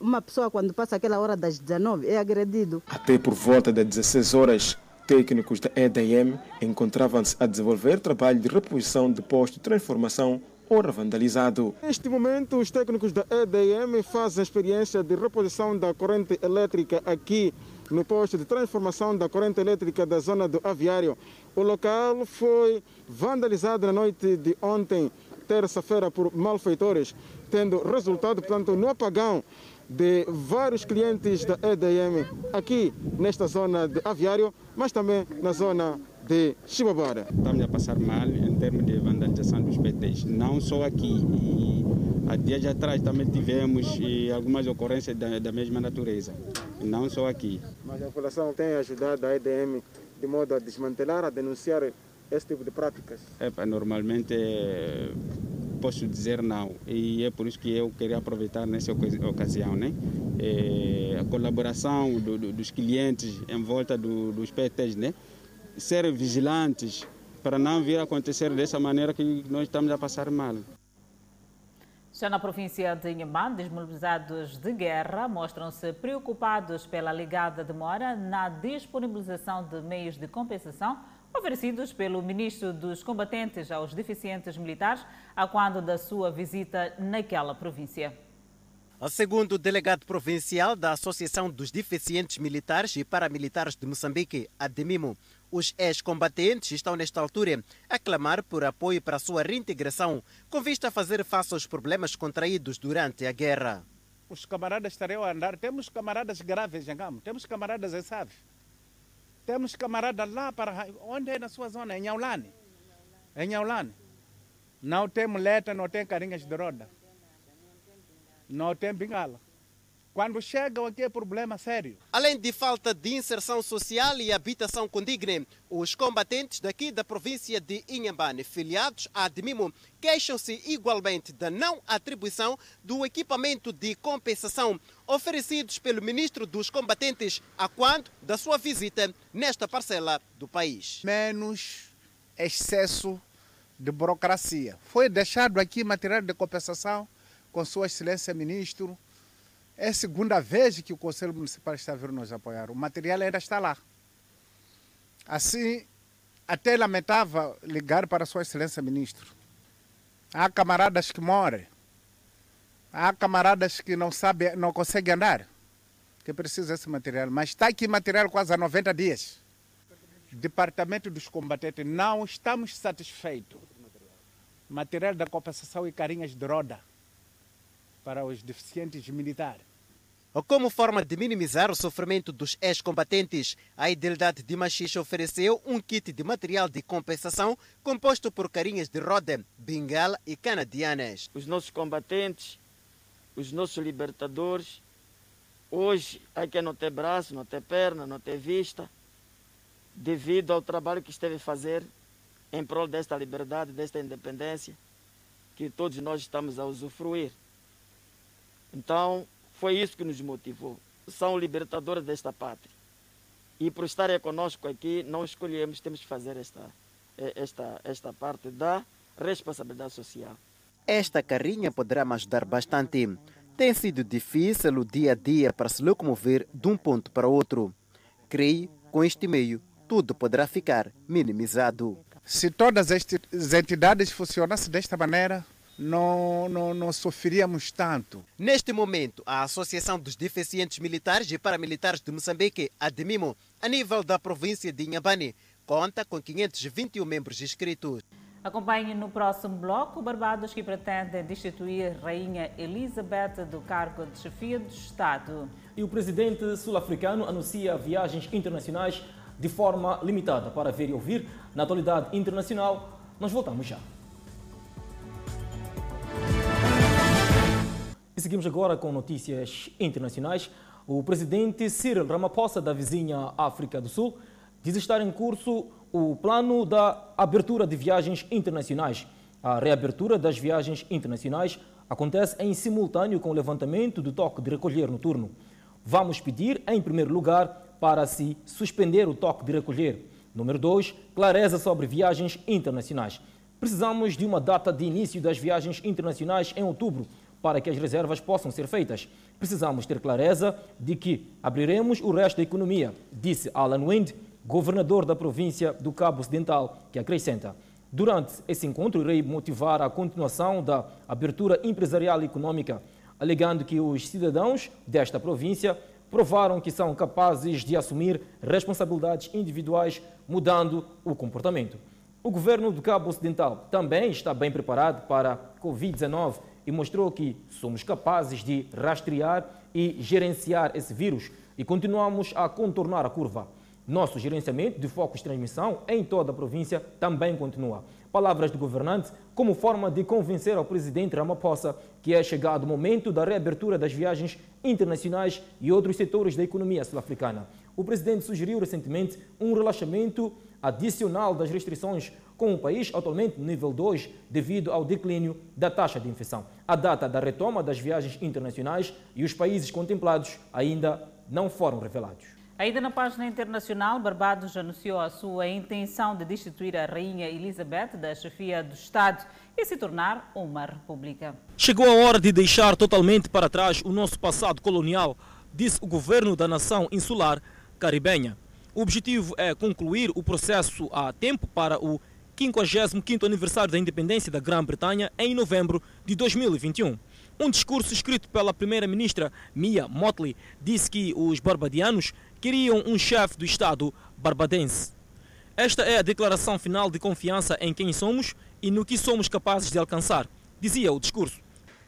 Uma pessoa, quando passa aquela hora das 19, é agredido. Até por volta das 16 horas, técnicos da EDM encontravam-se a desenvolver trabalho de reposição de posto de transformação ora vandalizado. Neste momento, os técnicos da EDM fazem a experiência de reposição da corrente elétrica aqui no posto de transformação da corrente elétrica da zona do aviário. O local foi vandalizado na noite de ontem, terça-feira, por malfeitores, tendo resultado, portanto, no apagão de vários clientes da EDM aqui nesta zona de aviário, mas também na zona de Chibabara. Estamos a passar mal em termos de vandalização dos PTs, não só aqui. E há dias atrás também tivemos algumas ocorrências da, da mesma natureza, não só aqui. Mas a população tem ajudado a EDM de modo a desmantelar, a denunciar esse tipo de práticas? É, normalmente posso dizer não e é por isso que eu queria aproveitar nessa ocasião, né? É, a colaboração do, do, dos clientes em volta do, dos PTs, né? Ser vigilantes para não vir a acontecer dessa maneira que nós estamos a passar mal. Já na província de Inhambane, desmobilizados de guerra mostram-se preocupados pela ligada demora na disponibilização de meios de compensação oferecidos pelo ministro dos combatentes aos deficientes militares a quando da sua visita naquela província. Segundo o delegado provincial da Associação dos Deficientes Militares e Paramilitares de Moçambique, ADEMIMO, os ex-combatentes estão, nesta altura, a clamar por apoio para a sua reintegração, com vista a fazer face aos problemas contraídos durante a guerra. Os camaradas estariam a andar. Temos camaradas graves em Gamo, temos camaradas em Save, temos camaradas lá para. Onde é na sua zona? Em Aulane. Em Aulane. Não tem muleta, não tem carinhas de roda. Não tem bengala. Quando chegam aqui é problema sério. Além de falta de inserção social e habitação condigna, os combatentes daqui da província de Inhambane, filiados à Admimo, queixam-se igualmente da não atribuição do equipamento de compensação oferecidos pelo ministro dos combatentes a quando da sua visita nesta parcela do país. Menos excesso de burocracia. Foi deixado aqui material de compensação com Sua Excelência Ministro é a segunda vez que o Conselho Municipal está vindo nos apoiar. O material ainda está lá. Assim, até lamentava ligar para Sua Excelência Ministro. Há camaradas que morrem. Há camaradas que não sabem, não conseguem andar, que precisam desse material. Mas está aqui material quase há 90 dias. Departamento dos combatentes, não estamos satisfeitos. Material da compensação e carinhas de roda para os deficientes militares. Como forma de minimizar o sofrimento dos ex-combatentes, a Idealidade de Machixe ofereceu um kit de material de compensação composto por carinhas de roda, bengala e canadianas. Os nossos combatentes, os nossos libertadores Hoje, há quem não tem braço, não tem perna, não tem vista, devido ao trabalho que esteve a fazer em prol desta liberdade, desta independência, que todos nós estamos a usufruir. Então, foi isso que nos motivou. São libertadores desta pátria. E por estarem conosco aqui, não escolhemos, temos que fazer esta, esta, esta parte da responsabilidade social. Esta carrinha poderá me ajudar bastante. Tem sido difícil o dia a dia para se locomover de um ponto para outro. Creio, com este meio, tudo poderá ficar minimizado. Se todas as entidades funcionassem desta maneira, não, não, não sofreríamos tanto. Neste momento, a Associação dos Deficientes Militares e Paramilitares de Moçambique, ADMIMO, a nível da província de Inhambane, conta com 521 membros inscritos. Acompanhe no próximo bloco Barbados que pretende destituir Rainha Elizabeth do cargo de chefia do Estado. E o presidente sul-africano anuncia viagens internacionais de forma limitada para ver e ouvir na atualidade internacional. Nós voltamos já. E seguimos agora com notícias internacionais. O presidente Cyril Ramaphosa, da vizinha África do Sul, diz estar em curso o plano da abertura de viagens internacionais. A reabertura das viagens internacionais acontece em simultâneo com o levantamento do toque de recolher noturno. Vamos pedir, em primeiro lugar, para se suspender o toque de recolher. Número 2, clareza sobre viagens internacionais. Precisamos de uma data de início das viagens internacionais em outubro, para que as reservas possam ser feitas. Precisamos ter clareza de que abriremos o resto da economia, disse Alan Wind, governador da província do Cabo Ocidental, que acrescenta. Durante esse encontro, irei motivar a continuação da abertura empresarial e econômica, alegando que os cidadãos desta província provaram que são capazes de assumir responsabilidades individuais, mudando o comportamento. O governo do Cabo Ocidental também está bem preparado para a Covid-19 e mostrou que somos capazes de rastrear e gerenciar esse vírus e continuamos a contornar a curva. Nosso gerenciamento de focos de transmissão em toda a província também continua. Palavras do governante como forma de convencer ao presidente Ramaphosa que é chegado o momento da reabertura das viagens internacionais e outros setores da economia sul-africana. O presidente sugeriu recentemente um relaxamento adicional das restrições com o país atualmente no nível 2 devido ao declínio da taxa de infecção. A data da retoma das viagens internacionais e os países contemplados ainda não foram revelados. Ainda na página internacional, Barbados anunciou a sua intenção de destituir a Rainha Elizabeth da chefia do Estado e se tornar uma república. Chegou a hora de deixar totalmente para trás o nosso passado colonial, disse o governo da nação insular caribenha. O objetivo é concluir o processo a tempo para o 55º aniversário da independência da Grã-Bretanha em novembro de 2021. Um discurso escrito pela primeira-ministra Mia Motley disse que os barbadianos queriam um chefe do Estado barbadense. Esta é a declaração final de confiança em quem somos e no que somos capazes de alcançar, dizia o discurso.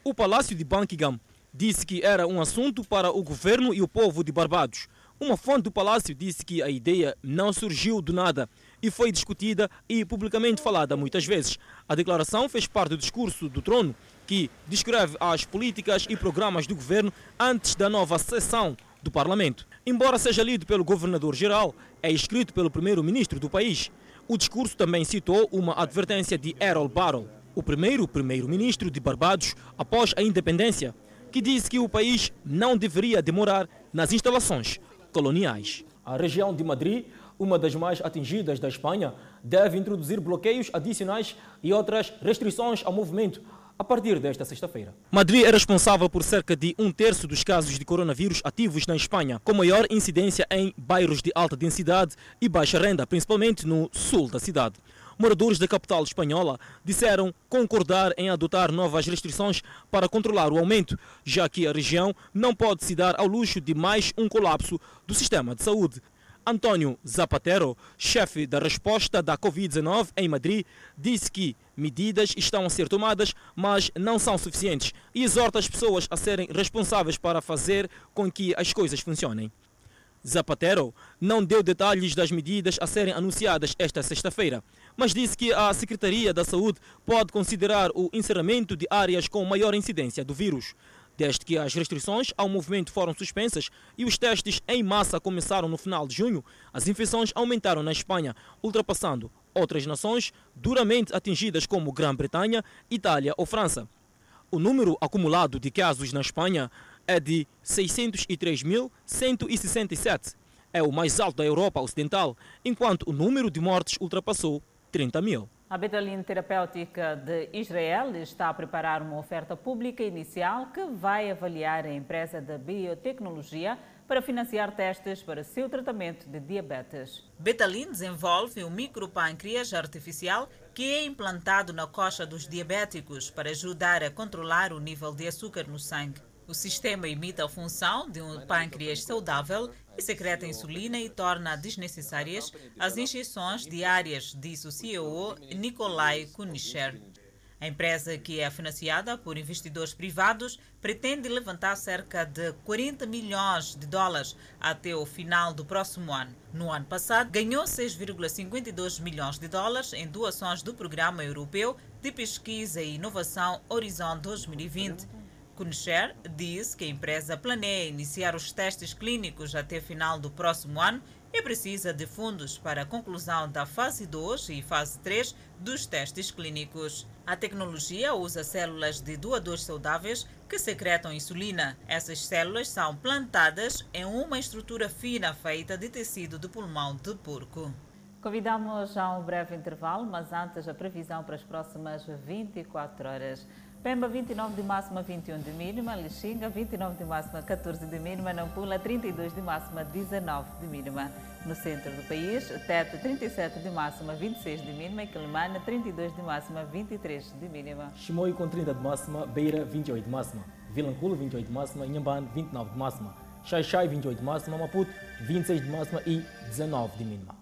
O Palácio de Buckingham disse que era um assunto para o governo e o povo de Barbados. Uma fonte do palácio disse que a ideia não surgiu do nada e foi discutida e publicamente falada muitas vezes. A declaração fez parte do discurso do trono, que descreve as políticas e programas do governo antes da nova sessão do Parlamento. Embora seja lido pelo governador-geral, é escrito pelo primeiro-ministro do país. O discurso também citou uma advertência de Errol Barrow, o primeiro primeiro-ministro de Barbados após a independência, que disse que o país não deveria demorar nas instalações coloniais. A região de Madrid uma das mais atingidas da Espanha, deve introduzir bloqueios adicionais e outras restrições ao movimento a partir desta sexta-feira. Madrid é responsável por cerca de um terço dos casos de coronavírus ativos na Espanha, com maior incidência em bairros de alta densidade e baixa renda, principalmente no sul da cidade. Moradores da capital espanhola disseram concordar em adotar novas restrições para controlar o aumento, já que a região não pode se dar ao luxo de mais um colapso do sistema de saúde. António Zapatero, chefe da resposta da Covid-19 em Madrid, disse que medidas estão a ser tomadas, mas não são suficientes e exorta as pessoas a serem responsáveis para fazer com que as coisas funcionem. Zapatero não deu detalhes das medidas a serem anunciadas esta sexta-feira, mas disse que a Secretaria da Saúde pode considerar o encerramento de áreas com maior incidência do vírus. Desde que as restrições ao movimento foram suspensas e os testes em massa começaram no final de junho, as infecções aumentaram na Espanha, ultrapassando outras nações duramente atingidas como Grã-Bretanha, Itália ou França. O número acumulado de casos na Espanha é de 603.167. É o mais alto da Europa Ocidental, enquanto o número de mortes ultrapassou 30 mil. A Betalin Terapêutica de Israel está a preparar uma oferta pública inicial que vai avaliar a empresa da biotecnologia para financiar testes para seu tratamento de diabetes. Betalin desenvolve um micropâncreas artificial que é implantado na coxa dos diabéticos para ajudar a controlar o nível de açúcar no sangue. O sistema imita a função de um pâncreas saudável e secreta insulina e torna desnecessárias as injeções diárias, disse o CEO Nikolai Kunisher. A empresa, que é financiada por investidores privados, pretende levantar cerca de 40 milhões de dólares até o final do próximo ano. No ano passado, ganhou 6,52 milhões de dólares em doações do Programa Europeu de Pesquisa e Inovação Horizon 2020 Kunsher disse que a empresa planeia iniciar os testes clínicos até final do próximo ano e precisa de fundos para a conclusão da fase 2 e fase 3 dos testes clínicos. A tecnologia usa células de doadores saudáveis que secretam insulina. Essas células são plantadas em uma estrutura fina feita de tecido de pulmão de porco. Convidamos a um breve intervalo, mas antes a previsão para as próximas 24 horas. Pemba 29 de máxima, 21 de mínima. Lixinga 29 de máxima, 14 de mínima. Nampula 32 de máxima, 19 de mínima. No centro do país, Tete 37 de máxima, 26 de mínima. E Quelimane 32 de máxima, 23 de mínima. Chimoio com 30 de máxima, Beira 28 de máxima. Vilanculo 28 de máxima, Inhambane 29 de máxima. Xaixai 28 de máxima, Maputo 26 de máxima e 19 de mínima.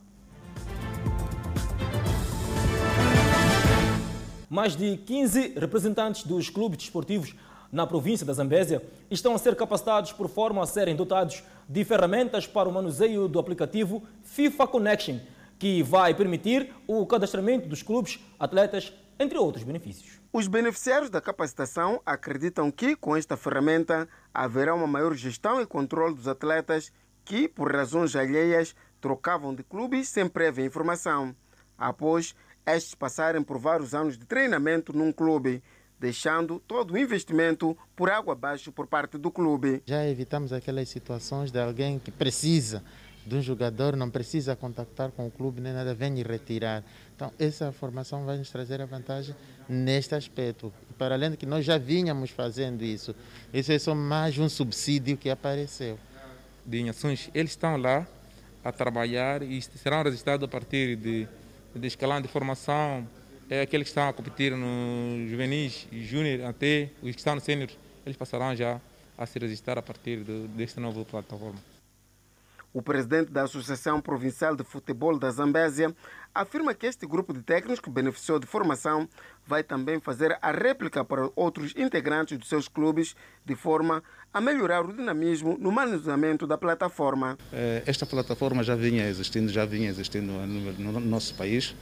Mais de 15 representantes dos clubes desportivos na província da Zambésia estão a ser capacitados por forma a serem dotados de ferramentas para o manuseio do aplicativo FIFA Connection, que vai permitir o cadastramento dos clubes, atletas, entre outros benefícios. Os beneficiários da capacitação acreditam que, com esta ferramenta, haverá uma maior gestão e controle dos atletas que, por razões alheias, trocavam de clubes sem prévia informação. Após estes passarem por vários anos de treinamento num clube, deixando todo o investimento por água abaixo por parte do clube. Já evitamos aquelas situações de alguém que precisa de um jogador, não precisa contactar com o clube nem nada, vem e retirar. Então, essa formação vai nos trazer a vantagem neste aspecto. Para além de que nós já vínhamos fazendo isso, isso é só mais um subsídio que apareceu. De ações, eles estão lá a trabalhar e serão registrados a partir de de escalão de formação, é aqueles que estão a competir no juvenis júnior até os que estão no sênior, eles passarão já a se registrar a partir de, desta nova plataforma. O presidente da Associação Provincial de Futebol da Zambésia afirma que este grupo de técnicos que beneficiou de formação vai também fazer a réplica para outros integrantes dos seus clubes, de forma a melhorar o dinamismo no manuseamento da plataforma. Eh, esta plataforma já vinha existindo, já vinha existindo no nosso país,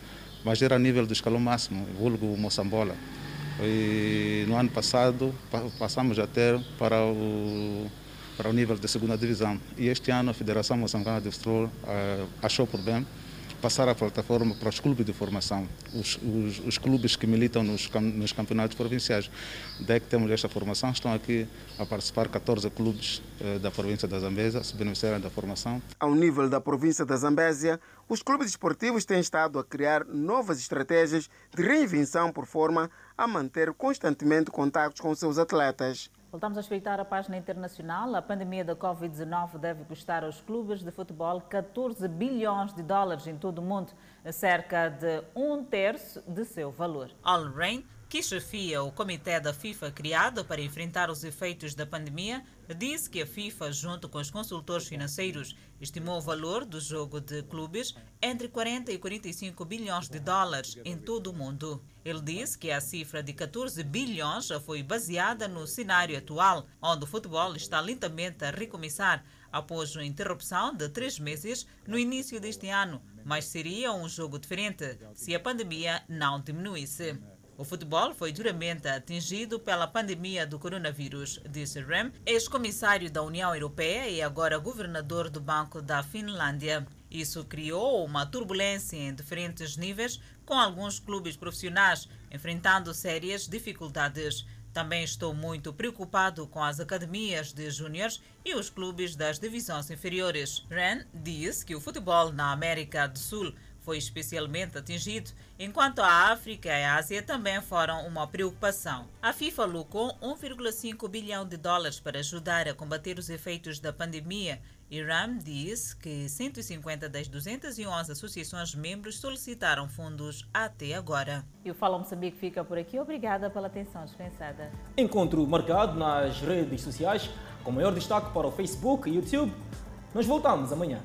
mas era a nível do escalão máximo, vulgo Moçambola. E no ano passado passamos a ter para o para o nível da segunda divisão. E este ano a Federação Moçambicana de Futebol uh, achou por bem passar a plataforma para os clubes de formação, os, os, os clubes que militam nos, nos, campeonatos provinciais. Daí que temos esta formação, estão aqui a participar 14 clubes uh, da província da Zambésia, se beneficiarem da formação. Ao nível da província da Zambésia, os clubes esportivos têm estado a criar novas estratégias de reinvenção por forma a manter constantemente contatos com seus atletas. Voltamos a espreitar a página internacional. A pandemia da Covid-19 deve custar aos clubes de futebol 14 bilhões de dólares em todo o mundo, cerca de um terço de seu valor. Al Rain que chefia o comitê da FIFA criado para enfrentar os efeitos da pandemia, disse que a FIFA, junto com os consultores financeiros, estimou o valor do jogo de clubes entre 40 e 45 bilhões de dólares em todo o mundo. Ele disse que a cifra de 14 bilhões já foi baseada no cenário atual, onde o futebol está lentamente a recomeçar após uma interrupção de três meses no início deste ano, mas seria um jogo diferente se a pandemia não diminuísse. O futebol foi duramente atingido pela pandemia do coronavírus, disse Rem, ex-comissário da União Europeia e agora governador do Banco da Finlândia. Isso criou uma turbulência em diferentes níveis, com alguns clubes profissionais enfrentando sérias dificuldades. Também estou muito preocupado com as academias de júniores e os clubes das divisões inferiores. Ren diz que o futebol na América do Sul foi especialmente atingido, enquanto a África e a Ásia também foram uma preocupação. A FIFA lucrou 1,5 bilhão de dólares para ajudar a combater os efeitos da pandemia e RAM diz que 150 das 211 associações membros solicitaram fundos até agora. E o Fala Moçambique fica por aqui. Obrigada pela atenção dispensada. Encontro marcado nas redes sociais, com maior destaque para o Facebook e YouTube. Nós voltamos amanhã.